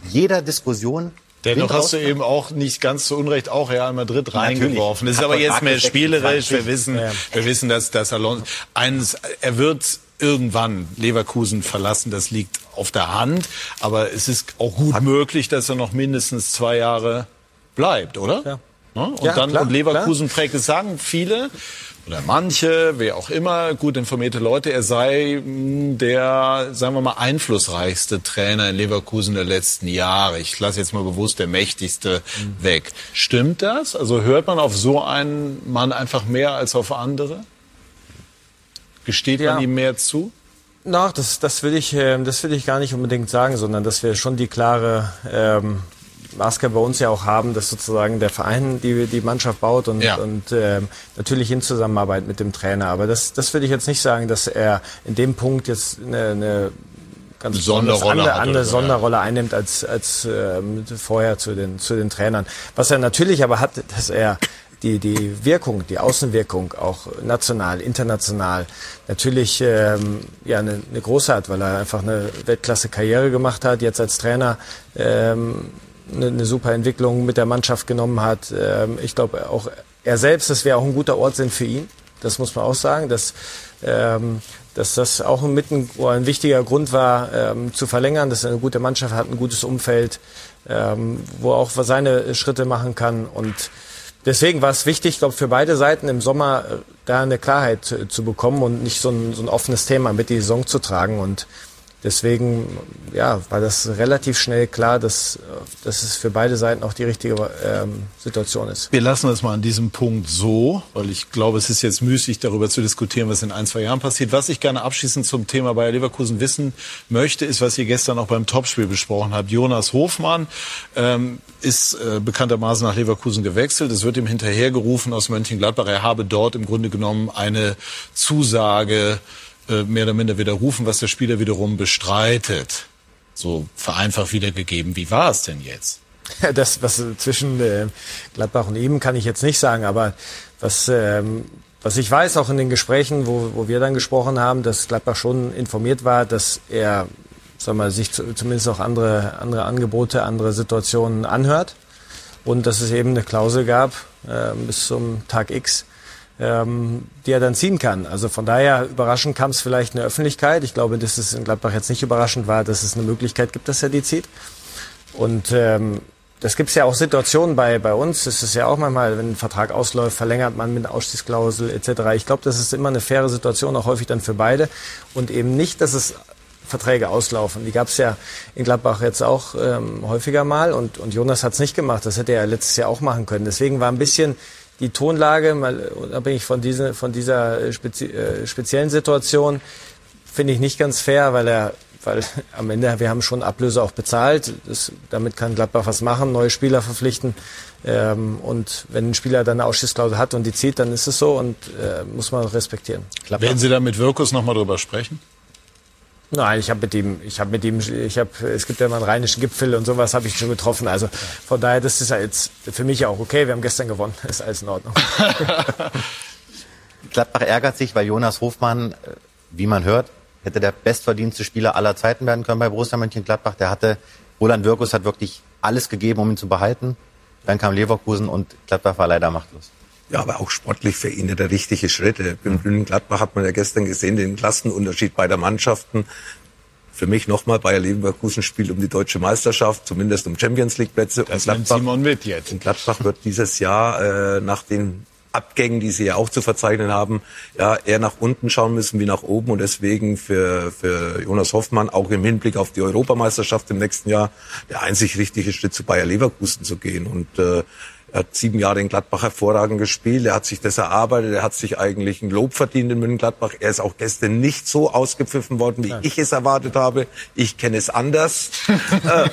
jeder Diskussion
Dennoch hast du eben auch nicht ganz zu Unrecht auch Real Madrid reingeworfen. Das ist aber jetzt mehr spielerisch. Wir wissen, wir wissen, dass, dass Alonso eines, er wird irgendwann Leverkusen verlassen. Das liegt auf der Hand. Aber es ist auch gut möglich, dass er noch mindestens zwei Jahre bleibt, oder? Ja. Ne? Und ja, dann klar, und Leverkusen klar. prägt es, sagen viele oder manche, wer auch immer, gut informierte Leute, er sei hm, der, sagen wir mal, einflussreichste Trainer in Leverkusen der letzten Jahre. Ich lasse jetzt mal bewusst der mächtigste mhm. weg. Stimmt das? Also hört man auf so einen Mann einfach mehr als auf andere? Gesteht ja. man ihm mehr zu?
Na, das, das will ich, ähm, das will ich gar nicht unbedingt sagen, sondern dass wir schon die klare ähm, Maske bei uns ja auch haben, dass sozusagen der Verein die, die Mannschaft baut und, ja. und äh, natürlich in Zusammenarbeit mit dem Trainer. Aber das, das würde ich jetzt nicht sagen, dass er in dem Punkt jetzt eine, eine ganz
Sonderrolle
andere, andere Sonderrolle einnimmt als, als äh, vorher zu den, zu den Trainern. Was er natürlich aber hat, dass er die, die Wirkung, die Außenwirkung auch national, international natürlich ähm, ja eine, eine große hat, weil er einfach eine Weltklasse-Karriere gemacht hat, jetzt als Trainer ähm, eine, eine super Entwicklung mit der Mannschaft genommen hat. Ähm, ich glaube auch er selbst, das wäre auch ein guter Ort sind für ihn. Das muss man auch sagen, dass, ähm, dass das auch ein, ein, ein wichtiger Grund war, ähm, zu verlängern, dass er eine gute Mannschaft hat, ein gutes Umfeld, ähm, wo er auch seine Schritte machen kann. Und deswegen war es wichtig, glaube für beide Seiten im Sommer äh, da eine Klarheit äh, zu bekommen und nicht so ein, so ein offenes Thema mit die Saison zu tragen. Und Deswegen ja, war das relativ schnell klar, dass, dass es für beide Seiten auch die richtige ähm, Situation ist.
Wir lassen das mal an diesem Punkt so, weil ich glaube, es ist jetzt müßig, darüber zu diskutieren, was in ein, zwei Jahren passiert. Was ich gerne abschließend zum Thema Bayer Leverkusen wissen möchte, ist, was ihr gestern auch beim Topspiel besprochen habt. Jonas Hofmann ähm, ist äh, bekanntermaßen nach Leverkusen gewechselt. Es wird ihm hinterhergerufen aus Mönchengladbach, er habe dort im Grunde genommen eine Zusage äh, mehr oder minder widerrufen, was der Spieler wiederum bestreitet. So vereinfacht wiedergegeben. Wie war es denn jetzt?
Das, was zwischen äh, Gladbach und ihm kann ich jetzt nicht sagen, aber was, ähm, was ich weiß, auch in den Gesprächen, wo, wo wir dann gesprochen haben, dass Gladbach schon informiert war, dass er sag mal, sich zu, zumindest auch andere, andere Angebote, andere Situationen anhört und dass es eben eine Klausel gab äh, bis zum Tag X, ähm, die er dann ziehen kann. Also von daher überraschend kam es vielleicht in der Öffentlichkeit. Ich glaube, dass es in Gladbach jetzt nicht überraschend war, dass es eine Möglichkeit gibt, dass er die zieht. Und ähm, das gibt es ja auch Situationen bei, bei uns. Das ist ja auch manchmal, wenn ein Vertrag ausläuft, verlängert man mit Ausstiegsklausel etc. Ich glaube, das ist immer eine faire Situation, auch häufig dann für beide. Und eben nicht, dass es Verträge auslaufen. Die gab es ja in Gladbach jetzt auch ähm, häufiger mal und, und Jonas hat es nicht gemacht. Das hätte er letztes Jahr auch machen können. Deswegen war ein bisschen die Tonlage, mal unabhängig von, diese, von dieser spezi äh, speziellen Situation, finde ich nicht ganz fair, weil er weil am Ende, wir haben schon Ablöse auch bezahlt. Das, damit kann Gladbach was machen, neue Spieler verpflichten. Ähm, und wenn ein Spieler dann eine Ausstiegsklausel hat und die zieht, dann ist es so und äh, muss man respektieren.
Gladbach. Werden Sie da mit Wirkus nochmal drüber sprechen?
Nein, ich habe mit ihm, ich habe mit ihm, ich habe, es gibt ja immer einen rheinischen Gipfel und sowas habe ich schon getroffen. Also von daher, das ist ja jetzt für mich auch okay. Wir haben gestern gewonnen, ist alles in Ordnung.
Gladbach ärgert sich, weil Jonas Hofmann, äh, wie man hört, hätte der bestverdienste Spieler aller Zeiten werden können bei Borussia Mönchengladbach. Der hatte, Roland Wirkus hat wirklich alles gegeben, um ihn zu behalten. Dann kam Leverkusen und Gladbach war leider machtlos.
Ja, aber auch sportlich für ihn der richtige Schritt. Im Grünen Gladbach hat man ja gestern gesehen, den Klassenunterschied beider Mannschaften. Für mich nochmal, Bayer Leverkusen spielt um die deutsche Meisterschaft, zumindest um Champions League Plätze.
Das und Gladbach, Simon mit jetzt.
Und Gladbach wird dieses Jahr äh, nach den Abgängen, die sie ja auch zu verzeichnen haben, ja eher nach unten schauen müssen wie nach oben und deswegen für, für Jonas Hoffmann auch im Hinblick auf die Europameisterschaft im nächsten Jahr der einzig richtige Schritt zu Bayer Leverkusen zu gehen und äh, er hat sieben Jahre in Gladbach hervorragend gespielt. Er hat sich das erarbeitet. Er hat sich eigentlich ein Lob verdient in München-Gladbach. Er ist auch gestern nicht so ausgepfiffen worden, wie Nein. ich es erwartet habe. Ich kenne es anders. Äh,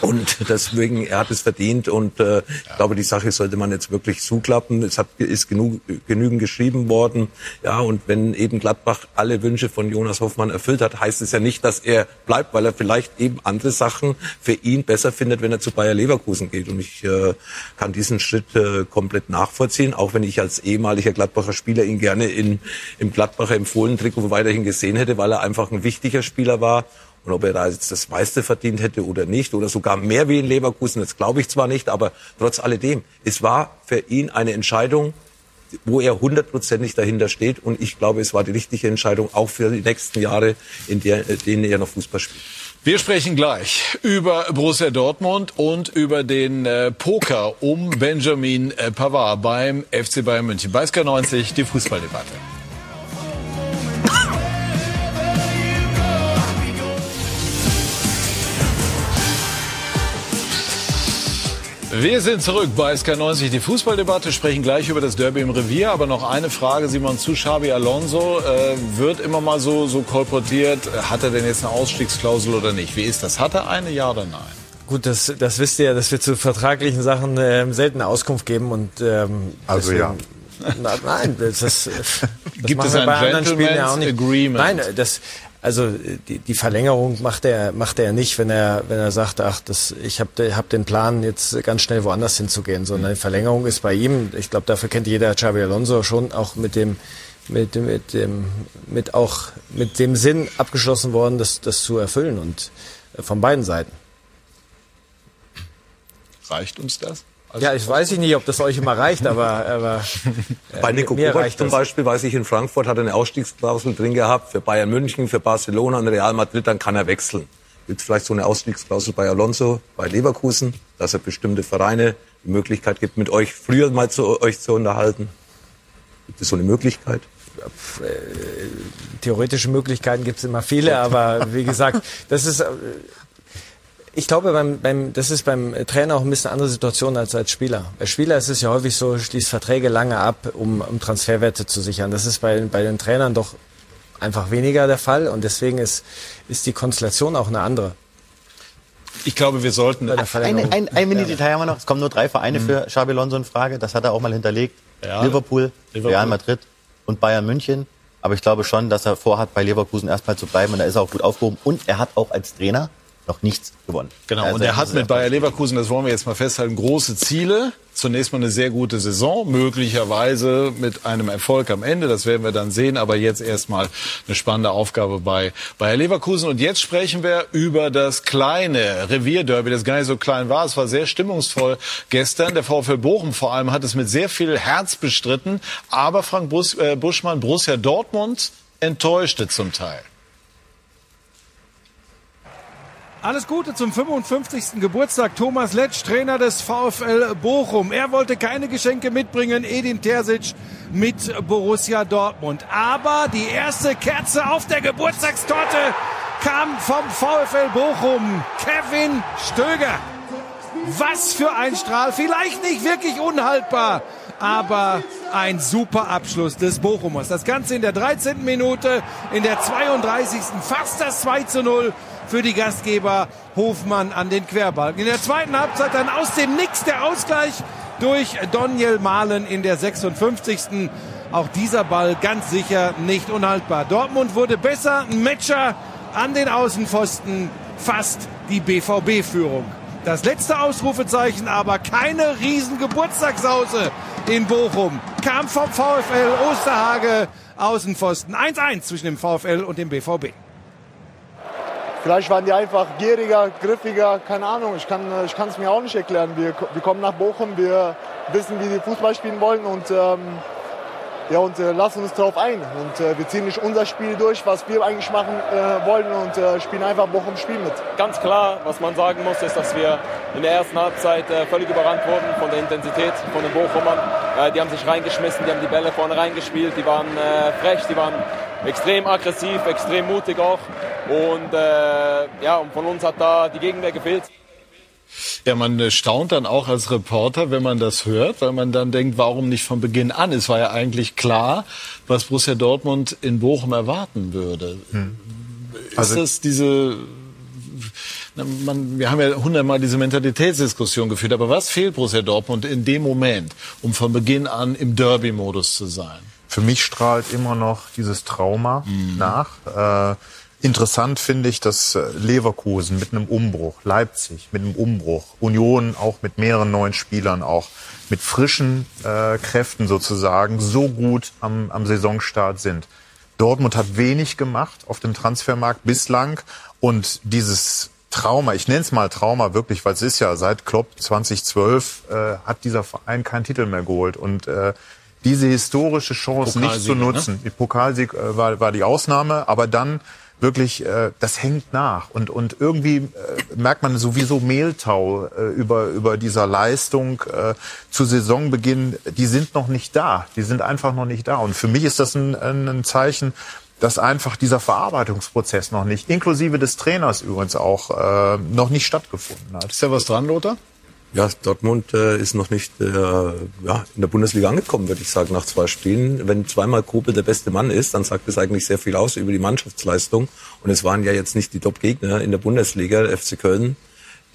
und deswegen, er hat es verdient. Und äh, ich glaube, die Sache sollte man jetzt wirklich zuklappen. Es hat, ist genug, genügend geschrieben worden. Ja, und wenn eben Gladbach alle Wünsche von Jonas Hoffmann erfüllt hat, heißt es ja nicht, dass er bleibt, weil er vielleicht eben andere Sachen für ihn besser findet, wenn er zu Bayer Leverkusen geht. Und ich äh, kann kann diesen Schritt äh, komplett nachvollziehen, auch wenn ich als ehemaliger Gladbacher Spieler ihn gerne in, im Gladbacher empfohlen Trikot weiterhin gesehen hätte, weil er einfach ein wichtiger Spieler war. Und ob er da jetzt das meiste verdient hätte oder nicht, oder sogar mehr wie in Leverkusen, das glaube ich zwar nicht, aber trotz alledem, es war für ihn eine Entscheidung, wo er hundertprozentig dahinter steht. Und ich glaube, es war die richtige Entscheidung auch für die nächsten Jahre, in der, in denen er noch Fußball spielt.
Wir sprechen gleich über Borussia Dortmund und über den äh, Poker um Benjamin äh, Pavard beim FC Bayern München. Bei SK 90 die Fußballdebatte. Wir sind zurück bei SK90, die Fußballdebatte, sprechen gleich über das Derby im Revier. Aber noch eine Frage, Simon, zu Xabi Alonso. Äh, wird immer mal so, so kolportiert, hat er denn jetzt eine Ausstiegsklausel oder nicht? Wie ist das? Hat er eine, ja oder nein?
Gut, das, das wisst ihr ja, dass wir zu vertraglichen Sachen ähm, selten Auskunft geben. und ähm,
Also deswegen,
ja. Na, nein, das, das, das
Gibt es ein Gentleman's ja Agreement?
Nein, das, also die, die Verlängerung macht er macht er nicht, wenn er wenn er sagt, ach, das ich habe hab den Plan jetzt ganz schnell woanders hinzugehen, sondern die Verlängerung ist bei ihm. Ich glaube, dafür kennt jeder Xabi Alonso schon auch mit dem mit dem mit dem mit auch mit dem Sinn abgeschlossen worden, das das zu erfüllen und äh, von beiden Seiten.
Reicht uns das?
Also ja, ich weiß nicht, ob das euch immer reicht, aber, aber
äh, Bei Nico Kovac zum Beispiel, weiß ich, in Frankfurt hat er eine Ausstiegsklausel drin gehabt für Bayern München, für Barcelona und Real Madrid, dann kann er wechseln. Gibt vielleicht so eine Ausstiegsklausel bei Alonso, bei Leverkusen, dass er bestimmte Vereine die Möglichkeit gibt, mit euch früher mal zu euch zu unterhalten? Gibt es so eine Möglichkeit?
Äh, theoretische Möglichkeiten gibt es immer viele, aber wie gesagt, das ist äh, ich glaube, beim, beim, das ist beim Trainer auch ein bisschen andere Situation als als Spieler. Als Spieler ist es ja häufig so, schließt Verträge lange ab, um, um Transferwerte zu sichern. Das ist bei, bei den Trainern doch einfach weniger der Fall und deswegen ist, ist die Konstellation auch eine andere.
Ich glaube, wir sollten.
Ein, ein, ein Mini-Detail haben wir noch. Es kommen nur drei Vereine mhm. für Xabi Alonso in Frage. Das hat er auch mal hinterlegt. Ja. Liverpool, Liverpool, Real Madrid und Bayern München. Aber ich glaube schon, dass er vorhat, bei Leverkusen erstmal zu bleiben. Und da ist er auch gut aufgehoben. Und er hat auch als Trainer noch nichts gewonnen.
Genau,
Also
und er hat mit Bayer Leverkusen, das wollen wir jetzt mal festhalten, große Ziele. Zunächst mal eine sehr gute Saison, möglicherweise mit einem Erfolg am Ende, das werden wir dann sehen, aber jetzt erstmal eine spannende Aufgabe bei Bayer Leverkusen. Und jetzt sprechen wir über das kleine Revierderby, das gar nicht so klein war. Es war sehr stimmungsvoll gestern. Der VfL Bochum vor allem hat es mit sehr viel Herz bestritten, aber Frank äh, Buschmann, Borussia Dortmund enttäuschte zum Teil.
Alles Gute zum 55. Geburtstag. Thomas Letsch, Trainer des VfL Bochum. Er wollte keine Geschenke mitbringen. Edin Terzic mit Borussia Dortmund. Aber die erste Kerze auf der Geburtstagstorte kam vom VfL Bochum. Kevin Stöger. Was für ein Strahl. Vielleicht nicht wirklich unhaltbar, aber ein super Abschluss des Bochumers. Das Ganze in der 13. Minute, in der 32. fast das 2 zu 0 für die Gastgeber Hofmann an den Querbalken. In der zweiten Halbzeit dann aus dem Nix der Ausgleich durch Daniel Mahlen in der 56. Auch dieser Ball ganz sicher nicht unhaltbar. Dortmund wurde besser, Matcher an den Außenpfosten, fast die BVB-Führung. Das letzte Ausrufezeichen, aber keine riesen Geburtstagssause in Bochum. Kam vom VfL Osterhage Außenpfosten. 1-1 zwischen dem VfL und dem BVB.
Vielleicht waren die einfach gieriger, griffiger, keine Ahnung. Ich kann ich es mir auch nicht erklären. Wir, wir kommen nach Bochum, wir wissen, wie die Fußball spielen wollen und ähm, ja und äh, lassen uns darauf ein. Und äh, wir ziehen nicht unser Spiel durch, was wir eigentlich machen äh, wollen und äh, spielen einfach Bochum Spiel mit.
Ganz klar, was man sagen muss, ist, dass wir in der ersten Halbzeit äh, völlig überrannt wurden von der Intensität von den Bochumern. Äh, die haben sich reingeschmissen, die haben die Bälle vorne reingespielt, die waren äh, frech, die waren extrem aggressiv, extrem mutig auch. Und äh, ja, und von uns hat da die Gegenwehr gefehlt.
Ja, man äh, staunt dann auch als Reporter, wenn man das hört, weil man dann denkt, warum nicht von Beginn an? Es war ja eigentlich klar, was Borussia Dortmund in Bochum erwarten würde.
Also-
ist das diese man, wir haben ja hundertmal diese Mentalitätsdiskussion geführt, aber was fehlt Borussia Dortmund in dem Moment, um von Beginn an im Derby-Modus zu sein?
Für mich strahlt immer noch dieses Trauma nach. Äh, interessant finde ich, dass äh, Leverkusen mit einem Umbruch, Leipzig mit einem Umbruch, Union auch mit mehreren neuen Spielern auch, mit frischen äh, Kräften sozusagen so gut am, am Saisonstart sind. Dortmund hat wenig gemacht auf dem Transfermarkt bislang und dieses Trauma, ich nenne es mal Trauma wirklich, weil es ist ja seit Klopp 2012 äh, hat dieser Verein keinen Titel mehr geholt und äh, diese historische Chance nicht zu
ne?
nutzen. Die Pokalsieg äh, war, war die Ausnahme, aber dann wirklich, äh, das hängt nach und und irgendwie äh, merkt man sowieso Mehltau äh, über über dieser Leistung äh, zu Saisonbeginn. Die sind noch nicht da, die sind einfach noch nicht da und für mich ist das ein, ein, Zeichen, dass einfach dieser Verarbeitungsprozess noch nicht, inklusive des Trainers übrigens auch, äh, noch nicht stattgefunden hat.
Ist da was dran, Lothar?
Ja, Dortmund äh, ist noch nicht äh, ja, in der Bundesliga angekommen, würde ich sagen, nach zwei Spielen. Wenn zweimal Kobel der beste Mann ist, dann sagt das eigentlich sehr viel aus über die Mannschaftsleistung. Und es waren ja jetzt nicht die Top-Gegner in der Bundesliga, der FC Köln,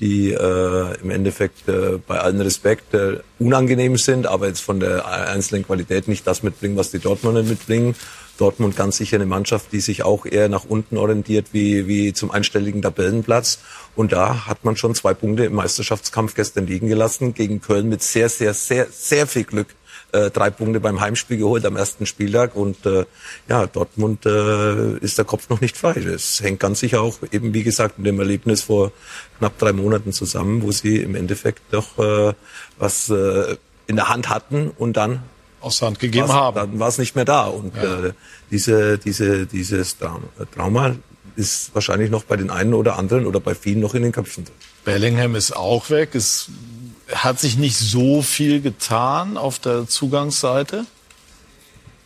die äh, im Endeffekt äh, bei allen Respekt äh, unangenehm sind, aber jetzt von der einzelnen Qualität nicht das mitbringen, was die Dortmunder mitbringen. Dortmund ganz sicher eine Mannschaft, die sich auch eher nach unten orientiert wie, wie zum einstelligen Tabellenplatz. Und da hat man schon zwei Punkte im Meisterschaftskampf gestern liegen gelassen. Gegen Köln mit sehr, sehr, sehr, sehr viel Glück äh, drei Punkte beim Heimspiel geholt am ersten Spieltag. Und äh, ja, Dortmund äh, ist der Kopf noch nicht frei. Das hängt ganz sicher auch eben, wie gesagt, mit dem Erlebnis vor knapp drei Monaten zusammen, wo sie im Endeffekt doch äh, was äh, in der Hand hatten und dann
Aus der Hand gegeben
war's-
haben.
Dann war es nicht mehr da. Und äh, diese, diese, dieses Trauma, Trauma ist wahrscheinlich noch bei den einen oder anderen oder bei vielen noch in den Köpfen drin.
Bellingham ist auch weg. Es hat sich nicht so viel getan auf der Zugangsseite.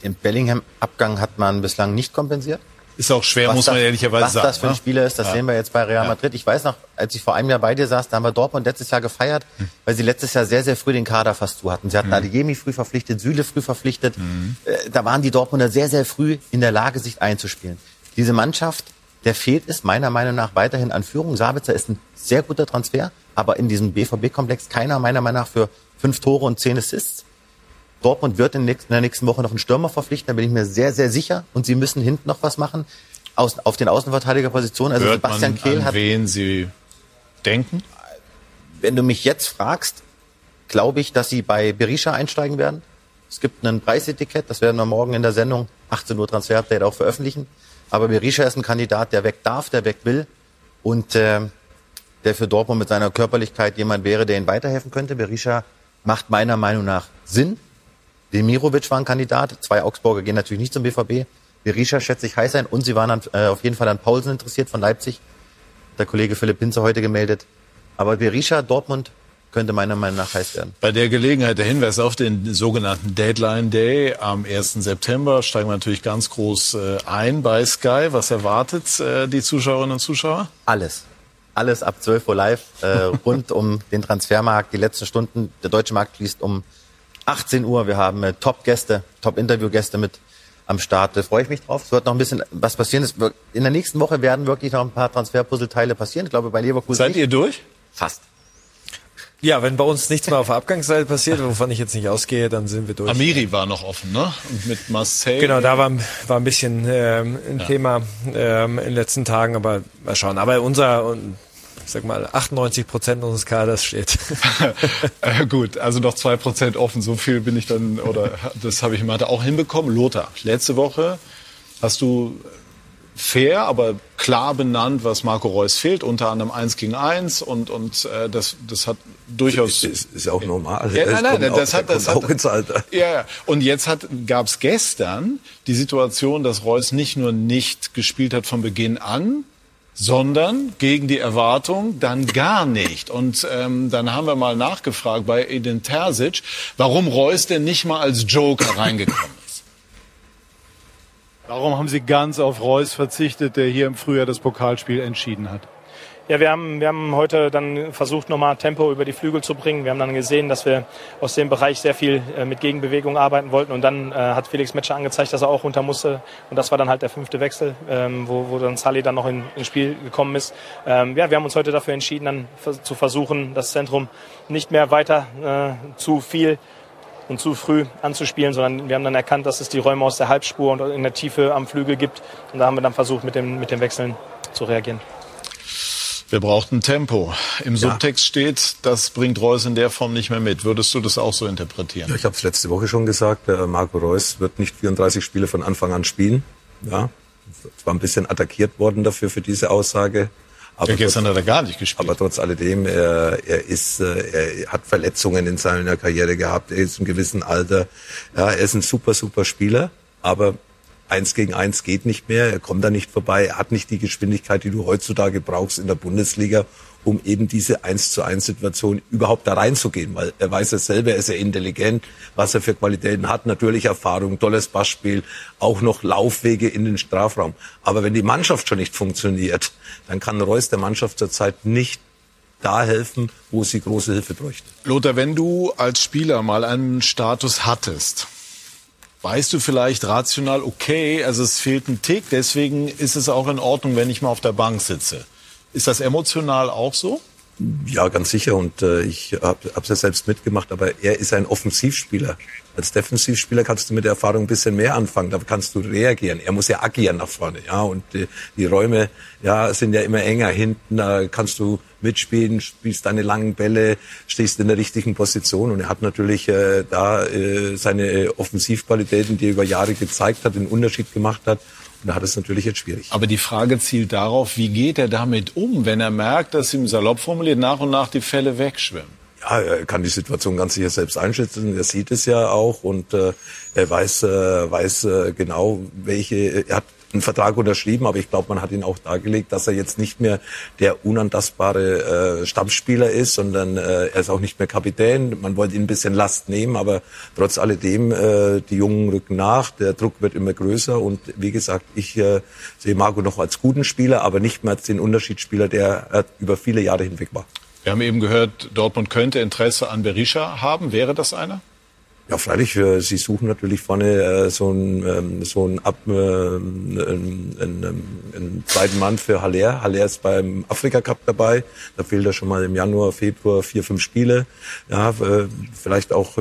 Den Bellingham-Abgang hat man bislang nicht kompensiert.
Ist auch schwer,
was
muss man
das,
ehrlicherweise
was
sagen.
das für ein
ne?
Spieler ist, das
Ja.
sehen wir jetzt bei Real. Madrid. Ich weiß noch, als ich vor einem Jahr bei dir saß, da haben wir Dortmund letztes Jahr gefeiert,
Hm.
weil sie letztes Jahr sehr, sehr früh den Kader fast zu hatten. Sie hatten
Mhm.
Adeyemi früh verpflichtet, Süle früh verpflichtet. Äh, Da waren die Dortmunder sehr, sehr früh in der Lage, sich einzuspielen. Diese Mannschaft, der fehlt es meiner Meinung nach weiterhin an Führung. Sabitzer ist ein sehr guter Transfer, aber in diesem BVB-Komplex keiner meiner Meinung nach für fünf Tore und zehn Assists. Dortmund wird in der nächsten Woche noch einen Stürmer verpflichten, da bin ich mir sehr, sehr sicher. Und sie müssen hinten noch was machen. aus, auf den Außenverteidigerpositionen. Also
Hört
Sebastian
man,
Kehl
an
hat,
wen Sie denken?
wenn du mich jetzt fragst, glaube ich, dass sie bei Berisha einsteigen werden. Es gibt ein Preisetikett, das werden wir morgen in der Sendung 18 Uhr Transfer-Update auch veröffentlichen. Aber Berisha ist ein Kandidat, der weg darf, der weg will und äh, der für Dortmund mit seiner Körperlichkeit jemand wäre, der ihnen weiterhelfen könnte. Berisha macht meiner Meinung nach Sinn. Demirovic war ein Kandidat. Zwei Augsburger gehen natürlich nicht zum BVB. Berisha schätze ich heiß sein und sie waren an, äh, auf jeden Fall an Paulsen interessiert von Leipzig. Der Kollege Philipp Pinzer heute gemeldet. Aber Berisha, Dortmund könnte meiner Meinung nach heiß werden.
Bei der Gelegenheit der Hinweis auf den sogenannten Deadline Day am 1. September steigen wir natürlich ganz groß äh, ein bei Sky. Was erwartet äh, die Zuschauerinnen und Zuschauer?
Alles. Alles ab 12 Uhr live, äh, rund um den Transfermarkt. Die letzten Stunden, der deutsche Markt schließt um 18 Uhr. Wir haben äh, Top-Gäste, Top-Interview-Gäste mit am Start. Da freue ich mich drauf. Es wird noch ein bisschen was passieren. Es wird, in der nächsten Woche werden wirklich noch ein paar Transferpuzzleteile passieren. Ich glaube, bei Leverkusen
Seid
nicht.
ihr durch?
Fast.
Ja, wenn bei uns nichts mehr auf der Abgangsseite passiert, wovon ich jetzt nicht ausgehe, dann sind wir durch.
Amiri war noch offen, ne? Und mit Marseille.
Genau, da war, war ein bisschen ähm, ein
Ja.
Thema ähm, in den letzten Tagen, aber mal schauen. Aber unser, und, ich sag mal, 98 Prozent unseres Kaders steht.
Äh, gut, also noch zwei Prozent offen. So viel bin ich dann, oder das habe ich in Mathe auch hinbekommen. Lothar, letzte Woche hast du fair, aber klar benannt, was Marco Reus fehlt, unter anderem eins gegen eins und, und äh, das, das hat durchaus...
Ist, ist auch normal.
Ja, nein, nein, das
auch,
hat, das hat,
auch ins Alter.
Ja, ja. Und jetzt hat, gab es gestern die Situation, dass Reus nicht nur nicht gespielt hat von Beginn an, sondern gegen die Erwartung dann gar nicht. Und ähm, dann haben wir mal nachgefragt bei Edin Terzic, warum Reus denn nicht mal als Joker reingekommen ist.
Warum haben Sie ganz auf Reus verzichtet, der hier im Frühjahr das Pokalspiel entschieden hat?
Ja, wir haben, wir haben heute dann versucht, nochmal Tempo über die Flügel zu bringen. Wir haben dann gesehen, dass wir aus dem Bereich sehr viel äh, mit Gegenbewegung arbeiten wollten. Und dann äh, hat Felix Metscher angezeigt, dass er auch runter musste. Und das war dann halt der fünfte Wechsel, ähm, wo, wo dann Sally dann noch in, ins Spiel gekommen ist. Ähm, ja, wir haben uns heute dafür entschieden, dann zu versuchen, das Zentrum nicht mehr weiter äh, zu viel und zu früh anzuspielen, sondern wir haben dann erkannt, dass es die Räume aus der Halbspur und in der Tiefe am Flügel gibt. Und da haben wir dann versucht, mit dem, mit dem Wechseln zu reagieren.
Wir brauchten Tempo. Im Subtext steht, das bringt Reus in der Form nicht mehr mit. Würdest du das auch so interpretieren?
Ja, ich habe es letzte Woche schon gesagt, äh, Marco Reus wird nicht 34 Spiele von Anfang an spielen. Ja, war ein bisschen attackiert worden dafür für diese Aussage.
Ja, gestern
trotz,
hat er gar nicht gespielt.
aber trotz alledem, er, er ist, äh, er hat Verletzungen in seiner Karriere gehabt. Er ist im gewissen Alter. Ja, er ist ein super, super Spieler, aber eins gegen eins geht nicht mehr. Er kommt da nicht vorbei. Er hat nicht die Geschwindigkeit, die du heutzutage brauchst in der Bundesliga, um eben diese eins zu eins Situation überhaupt da reinzugehen, weil er weiß es selber, er ist ja intelligent, was er für Qualitäten hat, natürlich Erfahrung, tolles Passspiel, auch noch Laufwege in den Strafraum. Aber wenn die Mannschaft schon nicht funktioniert, dann kann Reus der Mannschaft zurzeit nicht da helfen, wo sie große Hilfe bräuchte.
Lothar, wenn du als Spieler mal einen Status hattest, weißt du vielleicht rational, okay, also es fehlt ein Tick, deswegen ist es auch in Ordnung, wenn ich mal auf der Bank sitze. Ist das emotional auch so?
Ja, ganz sicher. Und äh, ich habe es ja selbst mitgemacht, aber er ist ein Offensivspieler. Als Defensivspieler kannst du mit der Erfahrung ein bisschen mehr anfangen. Da kannst du reagieren. Er muss ja agieren nach vorne. Ja, und äh, die Räume ja sind ja immer enger. Hinten da kannst du mitspielen, spielst deine langen Bälle, stehst in der richtigen Position. Und er hat natürlich äh, da äh, seine Offensivqualitäten, die er über Jahre gezeigt hat, den Unterschied gemacht hat. Und da hat es natürlich jetzt schwierig.
Aber die Frage zielt darauf, wie geht er damit um, wenn er merkt, dass ihm salopp formuliert nach und nach die Fälle wegschwimmen?
Ja, er kann die Situation ganz sicher selbst einschätzen. Er sieht es ja auch und äh, er weiß, äh, weiß äh, genau, welche. Er hat einen Vertrag unterschrieben, aber ich glaube, man hat ihn auch dargelegt, dass er jetzt nicht mehr der unantastbare äh, Stammspieler ist, sondern äh, er ist auch nicht mehr Kapitän. Man wollte ihn ein bisschen Last nehmen, aber trotz alledem, äh, die Jungen rücken nach, der Druck wird immer größer und wie gesagt, ich äh, sehe Marco noch als guten Spieler, aber nicht mehr als den Unterschiedsspieler, der äh, über viele Jahre hinweg war.
Wir haben eben gehört, Dortmund könnte Interesse an Berisha haben. Wäre das einer?
Ja, freilich, sie suchen natürlich vorne äh, so einen ähm, so einen, Ab, äh, einen, einen, einen zweiten Mann für Haller. Haller ist beim Afrika Cup dabei. Da fehlt er schon mal im Januar, Februar vier, fünf Spiele. Ja, äh, vielleicht auch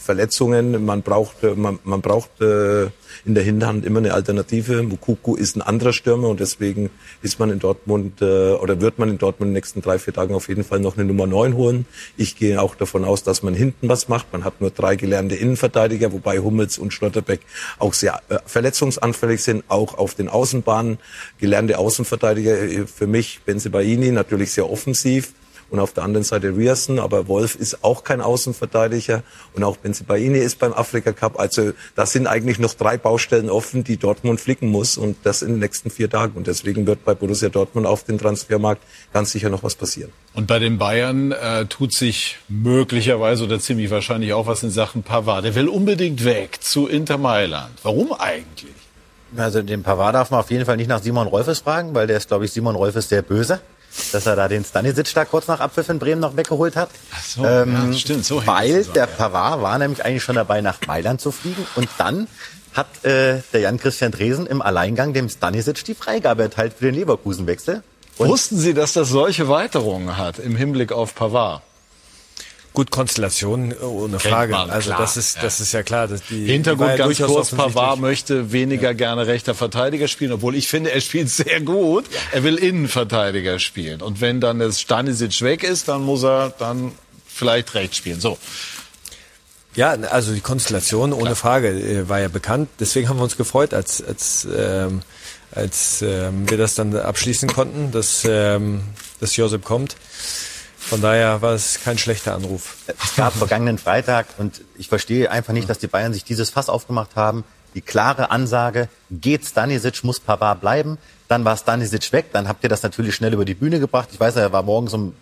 Verletzungen. Man braucht, äh, man, man braucht äh, in der Hinterhand immer eine Alternative. Mukuku ist ein anderer Stürmer und deswegen ist man in Dortmund äh, oder wird man in Dortmund in den nächsten drei, vier Tagen auf jeden Fall noch eine Nummer neun holen. Ich gehe auch davon aus, dass man hinten was macht. Man hat nur drei gelernte Innenverteidiger, wobei Hummels und Schlotterbeck auch sehr äh, verletzungsanfällig sind, auch auf den Außenbahnen. Gelernte Außenverteidiger äh, für mich, Benzebaini, natürlich sehr offensiv und auf der anderen Seite Rierson, aber Wolf ist auch kein Außenverteidiger und auch Benzibaini ist beim Afrika Cup. Also da sind eigentlich noch drei Baustellen offen, die Dortmund flicken muss und das in den nächsten vier Tagen. Und deswegen wird bei Borussia Dortmund auf dem Transfermarkt ganz sicher noch was passieren.
Und bei den Bayern äh, tut sich möglicherweise oder ziemlich wahrscheinlich auch was in Sachen Pavard. Der will unbedingt weg zu Inter Mailand. Warum eigentlich?
Also den Pavard darf man auf jeden Fall nicht nach Simon Rolfes fragen, weil der ist, glaube ich, Simon Rolfes sehr böse dass er da den Stanisic da kurz nach Abpfiff in Bremen noch weggeholt hat.
Ach so, ähm, ja, stimmt. So
weil der Pavard war nämlich eigentlich schon dabei, nach Mailand zu fliegen und dann hat äh, der Jan-Christian Dresen im Alleingang dem Stanisic die Freigabe erteilt für den Leverkusenwechsel.
Wussten Sie, dass das solche Weiterungen hat im Hinblick auf Pavard?
Gut, Konstellation äh, ohne Frage. Man, also das ist das ist ja klar. Dass die,
Hintergrund ganz kurz, Pavard möchte weniger ja. gerne rechter Verteidiger spielen, obwohl ich finde, er spielt sehr gut. Er will Innenverteidiger spielen. Und wenn dann das Stanisic weg ist, dann muss er dann vielleicht rechts spielen. So.
Ja, also die Konstellation ohne Klar. Frage äh, war ja bekannt. Deswegen haben wir uns gefreut, als als ähm, als ähm, wir das dann abschließen konnten, dass ähm, dass Josep kommt. Von daher war es kein schlechter Anruf.
Es gab vergangenen Freitag und ich verstehe einfach nicht, dass die Bayern sich dieses Fass aufgemacht haben. Die klare Ansage, geht Stanisic, muss Pavard bleiben. Dann war Stanisic weg, dann habt ihr das natürlich schnell über die Bühne gebracht. Ich weiß, er war morgens um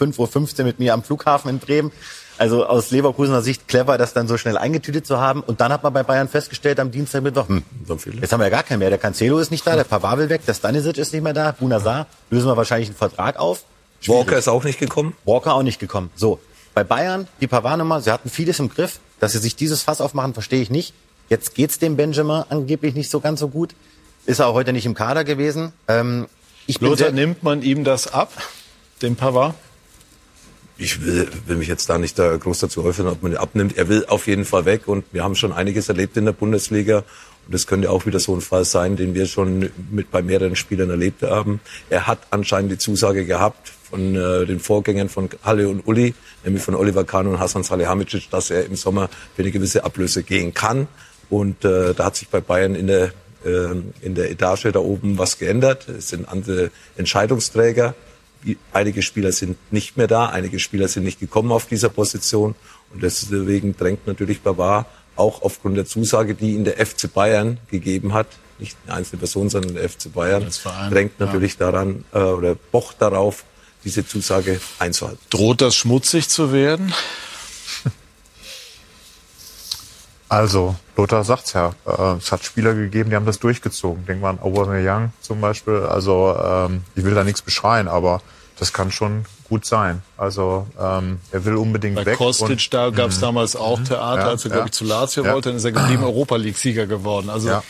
5.15 Uhr mit mir am Flughafen in Bremen. Also aus Leverkusener Sicht clever, das dann so schnell eingetütet zu haben. Und dann hat man bei Bayern festgestellt am Dienstag Mittwoch, hm, jetzt haben wir ja gar keinen mehr. Der Cancelo ist nicht da, der Pavard will weg, der Stanisic ist nicht mehr da, Bunazar, lösen wir wahrscheinlich einen Vertrag auf.
Schwierig. Walker ist auch nicht gekommen.
Walker auch nicht gekommen. So, bei Bayern, die Pavard-Nummer, sie hatten vieles im Griff. Dass sie sich dieses Fass aufmachen, verstehe ich nicht. Jetzt geht's dem Benjamin angeblich nicht so ganz so gut. Ist er auch heute nicht im Kader gewesen. Ähm,
ich Lothar, nimmt man ihm das ab, dem Pavard?
Ich will, will mich jetzt da nicht da groß dazu äußern, ob man ihn abnimmt. Er will auf jeden Fall weg und wir haben schon einiges erlebt in der Bundesliga und das könnte auch wieder so ein Fall sein, den wir schon mit bei mehreren Spielern erlebt haben. Er hat anscheinend die Zusage gehabt von äh, den Vorgängern von Halle und Uli, nämlich von Oliver Kahn und Hasan Salihamidzic, dass er im Sommer für eine gewisse Ablöse gehen kann. Und äh, da hat sich bei Bayern in der, äh, in der Etage da oben was geändert. Es sind andere Entscheidungsträger. Einige Spieler sind nicht mehr da, einige Spieler sind nicht gekommen auf dieser Position. Und deswegen drängt natürlich Bavard auch aufgrund der Zusage, die ihn der FC Bayern gegeben hat, nicht eine einzelne Person, sondern der FC Bayern, Verein, drängt natürlich ja. daran äh, oder pocht darauf, diese Zusage einzuhalten.
Droht das schmutzig zu werden?
Also, Lothar sagt's ja. Äh, es hat Spieler gegeben, die haben das durchgezogen. Denken wir an Aubameyang zum Beispiel. Also, ähm, ich will da nichts beschreien, aber das kann schon gut sein. Also ähm, er will unbedingt
Bei
weg.
Bei Kostic, da gab es mhm. damals auch Theater, ja, als er, glaube ich, zu Lazio ja. wollte, dann ist er geblieben Europa League-Sieger geworden. Also ja.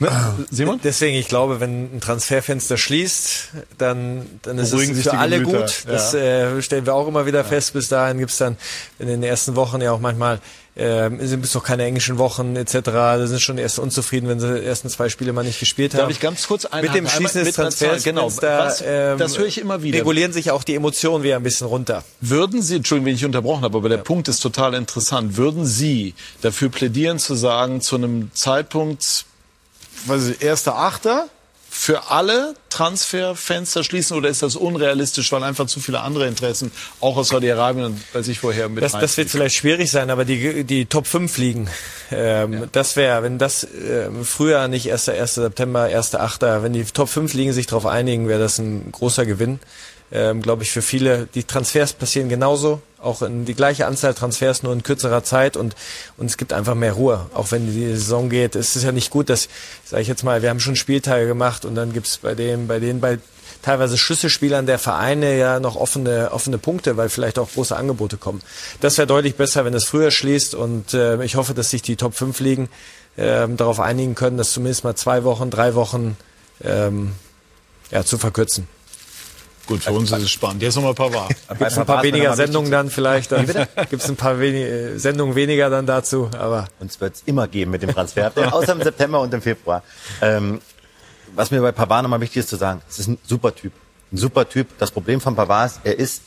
Ne? Simon? Deswegen, ich glaube, wenn ein Transferfenster schließt, dann, dann ist es für alle Gemüter. gut. Das ja. äh, stellen wir auch immer wieder ja. fest. Bis dahin gibt's dann in den ersten Wochen ja auch manchmal ähm, sind bis noch keine englischen Wochen etc. Da sind schon erst unzufrieden, wenn sie die ersten zwei Spiele mal nicht gespielt haben.
Darf ich ganz kurz
Mit dem Schließen des Transfers, genau,
Was, ähm, das höre ich immer wieder.
Regulieren sich auch die Emotionen wieder ein bisschen runter.
Würden Sie, Entschuldigung, wenn ich unterbrochen habe, aber der ja. Punkt ist total interessant. Würden Sie dafür plädieren zu sagen, zu einem Zeitpunkt weiß ich, erster Achter für alle Transferfenster schließen oder ist das unrealistisch, weil einfach zu viele andere Interessen auch aus Saudi-Arabien und weiß ich vorher mit
Das, das wird vielleicht schwierig sein, aber die, die Top 5 liegen. Ähm, ja. Das wäre, wenn das äh, früher nicht 1. 1. September, 1. 8. wenn die Top 5 liegen sich darauf einigen, wäre das ein großer Gewinn ähm, glaube ich, für viele. Die Transfers passieren genauso, auch in die gleiche Anzahl Transfers, nur in kürzerer Zeit und, und es gibt einfach mehr Ruhe. Auch wenn die Saison geht, es ist ja nicht gut, dass, sage ich jetzt mal, wir haben schon Spieltage gemacht und dann gibt's bei dem, bei denen, bei teilweise Schlüsselspielern der Vereine ja noch offene, offene Punkte, weil vielleicht auch große Angebote kommen. Das wäre deutlich besser, wenn es früher schließt und äh, ich hoffe, dass sich die Top 5 Ligen äh, darauf einigen können, das zumindest mal zwei Wochen, drei Wochen ähm, ja, zu verkürzen.
Gut, für uns ist es spannend. Jetzt nochmal Pavard.
Gibt es ein paar weniger Sendungen dann vielleicht? Dann gibt es ein paar wenig, äh, Sendungen weniger dann dazu. Aber
Uns wird es immer geben mit dem Transfer, außer im September und im Februar. Ähm, was mir bei Pavard nochmal wichtig ist zu sagen, es ist ein super Typ. Ein super Typ. Das Problem von Pavard ist, er ist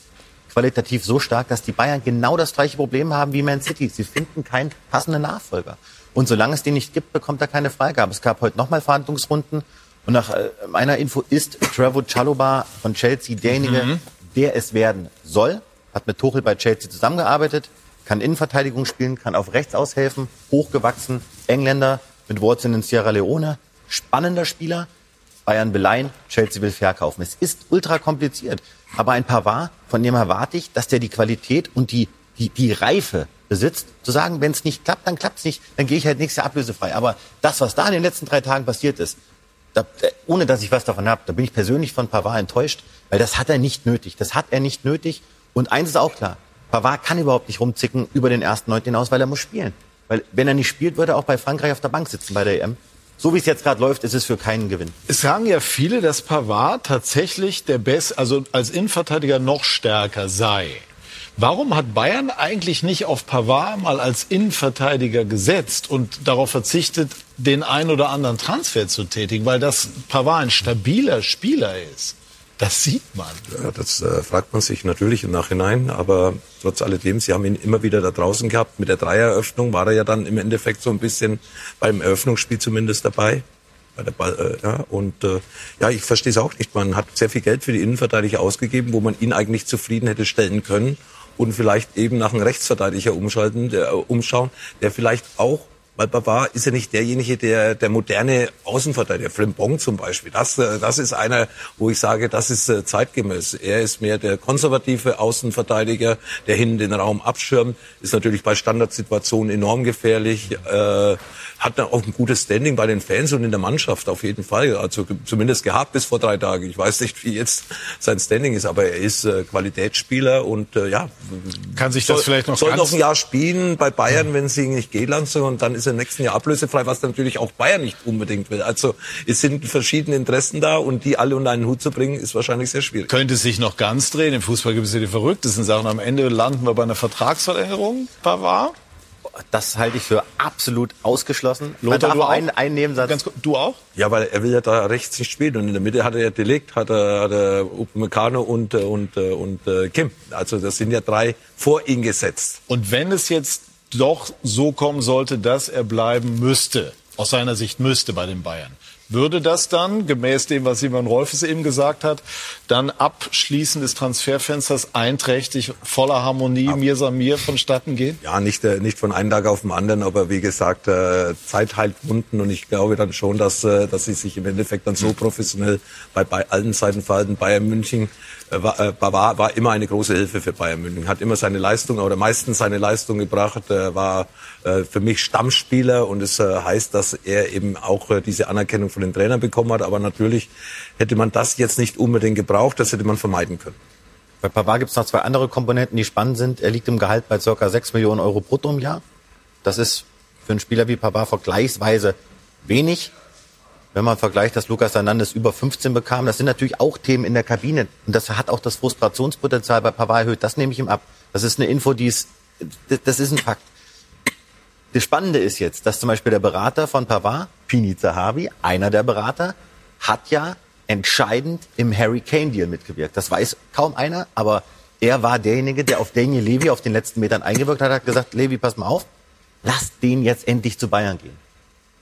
qualitativ so stark, dass die Bayern genau das gleiche Problem haben wie Man City. Sie finden keinen passenden Nachfolger. Und solange es den nicht gibt, bekommt er keine Freigabe. Es gab heute nochmal Verhandlungsrunden. Und nach äh, meiner Info ist Trevor Chalobah von Chelsea derjenige,
Mhm.
der es werden soll. Hat mit Tuchel bei Chelsea zusammengearbeitet, kann Innenverteidigung spielen, kann auf rechts aushelfen, hochgewachsen, Engländer mit Wurzeln in Sierra Leone, spannender Spieler. Bayern beleihen, Chelsea will verkaufen. Es ist ultra kompliziert. Aber ein Pavard, von dem erwarte ich, dass der die Qualität und die, die, die Reife besitzt, zu sagen, wenn es nicht klappt, dann klappt es nicht, dann gehe ich halt nächstes Jahr ablösefrei. Aber das, was da in den letzten drei Tagen passiert ist, da, äh, ohne dass ich was davon habe, da bin ich persönlich von Pavard enttäuscht, weil das hat er nicht nötig. Das hat er nicht nötig. Und eins ist auch klar, Pavard kann überhaupt nicht rumzicken über den ersten Neunten hinaus, weil er muss spielen. Weil wenn er nicht spielt, würde er auch bei Frankreich auf der Bank sitzen bei der EM. So wie es jetzt gerade läuft, ist es für keinen Gewinn.
Es sagen ja viele, dass Pavard tatsächlich der Best, also als Innenverteidiger noch stärker sei. Warum hat Bayern eigentlich nicht auf Pavard mal als Innenverteidiger gesetzt und darauf verzichtet, den ein oder anderen Transfer zu tätigen? Weil das Pavard ein stabiler Spieler ist. Das sieht man.
Ja, das äh, fragt man sich natürlich im Nachhinein, aber trotz alledem, sie haben ihn immer wieder da draußen gehabt. Mit der Dreieröffnung war er ja dann im Endeffekt so ein bisschen beim Eröffnungsspiel zumindest dabei. Ball, äh, ja, und äh, ja, ich verstehe es auch nicht. Man hat sehr viel Geld für die Innenverteidiger ausgegeben, wo man ihn eigentlich zufrieden hätte stellen können und vielleicht eben nach einem Rechtsverteidiger umschalten, der, äh, umschauen, der vielleicht auch weil Pavard ist ja nicht derjenige, der der moderne Außenverteidiger, Frimpong zum Beispiel. Das, äh, das ist einer, wo ich sage, das ist äh, zeitgemäß. Er ist mehr der konservative Außenverteidiger, der hinten den Raum abschirmt, ist natürlich bei Standardsituationen enorm gefährlich, äh, hat dann auch ein gutes Standing bei den Fans und in der Mannschaft auf jeden Fall. Also zumindest gehabt bis vor drei Tagen. Ich weiß nicht, wie jetzt sein Standing ist, aber er ist äh, Qualitätsspieler und äh, ja,
Kann sich das
soll,
vielleicht noch
soll noch ein Jahr spielen bei Bayern, wenn sie ihn nicht gehen lassen und dann ist er im nächsten Jahr ablösefrei, was natürlich auch Bayern nicht unbedingt will. Also es sind verschiedene Interessen da und die alle unter einen Hut zu bringen, ist wahrscheinlich sehr schwierig.
Könnte sich noch ganz drehen? Im Fußball gibt es ja die verrücktesten Sachen. Am Ende landen wir bei einer Vertragsverlängerung, Pavard.
Das halte ich für absolut ausgeschlossen.
Lothar, du auch?
einen, einen Nebensatz.
Ganz kurz, du auch?
Ja, weil er will ja da rechts nicht spielen und in der Mitte hat er ja Delikt, hat er, hat er Upamecano und, äh, und, äh, und äh, Kim. Also das sind ja drei vor ihn gesetzt.
Und wenn es jetzt doch so kommen sollte, dass er bleiben müsste, aus seiner Sicht müsste bei den Bayern, würde das dann, gemäß dem, was Simon Rolfes eben gesagt hat, dann Abschließen des Transferfensters einträchtig, voller Harmonie, mir Samir vonstatten gehen?
Ja, nicht, äh, nicht von einem Tag auf den anderen, aber wie gesagt, äh, Zeit heilt Wunden und ich glaube dann schon, dass, äh, dass sie sich im Endeffekt dann so professionell bei, bei allen Seiten verhalten. Bayern München war, äh, war, war immer eine große Hilfe für Bayern München, hat immer seine Leistung oder meistens seine Leistung gebracht, äh, war äh, für mich Stammspieler und es äh, heißt, dass er eben auch äh, diese Anerkennung von den Trainern bekommen hat, aber natürlich hätte man das jetzt nicht unbedingt gebraucht, das hätte man vermeiden können.
Bei Pavard gibt es noch zwei andere Komponenten, die spannend sind. Er liegt im Gehalt bei ca. 6 Millionen Euro brutto im Jahr. Das ist für einen Spieler wie Pavard vergleichsweise wenig. Wenn man vergleicht, dass Lukas Hernandez über 15 bekam, das sind natürlich auch Themen in der Kabine. Und das hat auch das Frustrationspotenzial bei Pavard erhöht. Das nehme ich ihm ab. Das ist eine Info, die ist, das- ist ein Fakt. Das Spannende ist jetzt, dass zum Beispiel der Berater von Pavard, Pini Zahavi, einer der Berater, hat ja entscheidend im Harry Kane Deal mitgewirkt. Das weiß kaum einer, aber er war derjenige, der auf Daniel Levy auf den letzten Metern eingewirkt hat, hat gesagt, Levy, pass mal auf, lass den jetzt endlich zu Bayern gehen.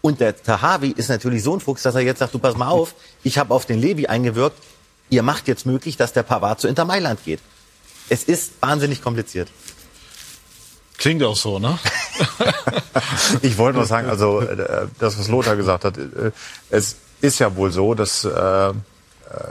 Und der Tahavi ist natürlich so ein Fuchs, dass er jetzt sagt, du pass mal auf, ich habe auf den Levy eingewirkt, ihr macht jetzt möglich, dass der Pavard zu Inter Mailand geht. Es ist wahnsinnig kompliziert.
Klingt auch so, ne?
Ich wollte nur sagen, also äh, das, was Lothar gesagt hat, äh, es ist ja wohl so, dass äh, äh,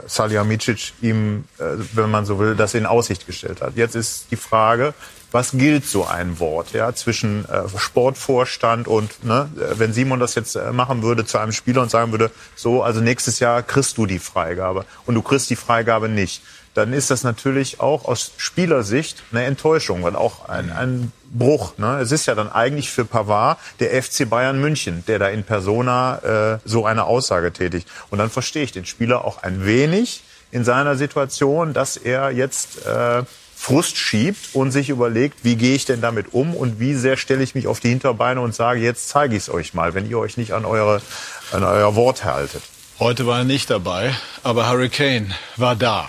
Salihamidzic ihm, äh, wenn man so will, das in Aussicht gestellt hat. Jetzt ist die Frage, was gilt so ein Wort ja, zwischen äh, Sportvorstand und, ne, äh, wenn Simon das jetzt äh, machen würde zu einem Spieler und sagen würde, so, also nächstes Jahr kriegst du die Freigabe und du kriegst die Freigabe nicht, dann ist das natürlich auch aus Spielersicht eine Enttäuschung, weil auch ein, ein Bruch. Ne? Es ist ja dann eigentlich für Pavard der FC Bayern München, der da in Persona äh, so eine Aussage tätigt. Und dann verstehe ich den Spieler auch ein wenig, in seiner Situation, dass er jetzt äh, Frust schiebt und sich überlegt, wie gehe ich denn damit um und wie sehr stelle ich mich auf die Hinterbeine und sage, jetzt zeige ich es euch mal, wenn ihr euch nicht an, eure, an euer Wort haltet.
Heute war er nicht dabei, aber Hurricane war da.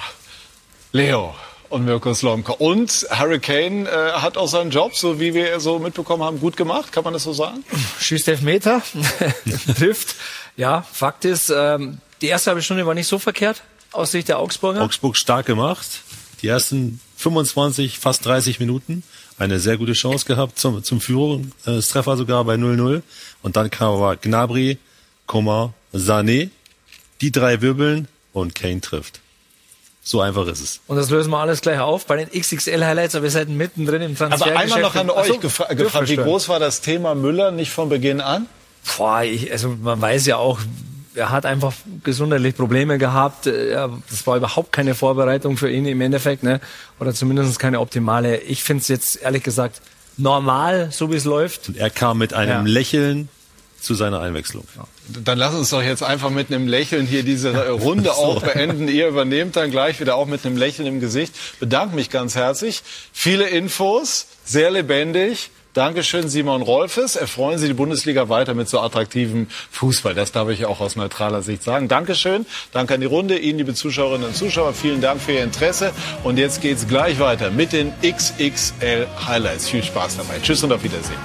Leo und Mirko Slomka. Und Hurricane äh, hat auch seinen Job, so wie wir so mitbekommen haben, gut gemacht. Kann man das so sagen?
Schießt Elfmeter, trifft. Ja, Fakt ist, ähm, die erste halbe Stunde war nicht so verkehrt aus Sicht der Augsburger.
Augsburg stark gemacht. Die ersten 25, fast 30 Minuten eine sehr gute Chance gehabt zum, zum Führungstreffer sogar bei 0-0. Und dann kam aber Gnabry, Coman, Sané, die drei wirbeln und Kane trifft. So einfach ist es.
Und das lösen wir alles gleich auf bei den XXL-Highlights, aber wir sind mittendrin im Transfer.
Aber einmal noch an euch so, gefra gefragt, wie groß war das Thema Müller nicht von Beginn an?
Boah, ich, also man weiß ja auch, er hat einfach gesundheitlich Probleme gehabt. Das war überhaupt keine Vorbereitung für ihn im Endeffekt, ne? Oder zumindest keine optimale. Ich finde es jetzt ehrlich gesagt normal, so wie es läuft.
Und er kam mit einem ja. Lächeln zu seiner Einwechslung.
Dann lass uns doch jetzt einfach mit einem Lächeln hier diese Runde auch beenden. Ihr übernehmt dann gleich wieder auch mit einem Lächeln im Gesicht. Bedanke mich ganz herzlich. Viele Infos, sehr lebendig. Dankeschön, Simon Rolfes. Erfreuen Sie die Bundesliga weiter mit so attraktivem Fußball. Das darf ich auch aus neutraler Sicht sagen. Dankeschön. Danke an die Runde. Ihnen, liebe Zuschauerinnen und Zuschauer, vielen Dank für Ihr Interesse. Und jetzt geht's gleich weiter mit den XXL Highlights. Viel Spaß dabei. Tschüss und auf Wiedersehen.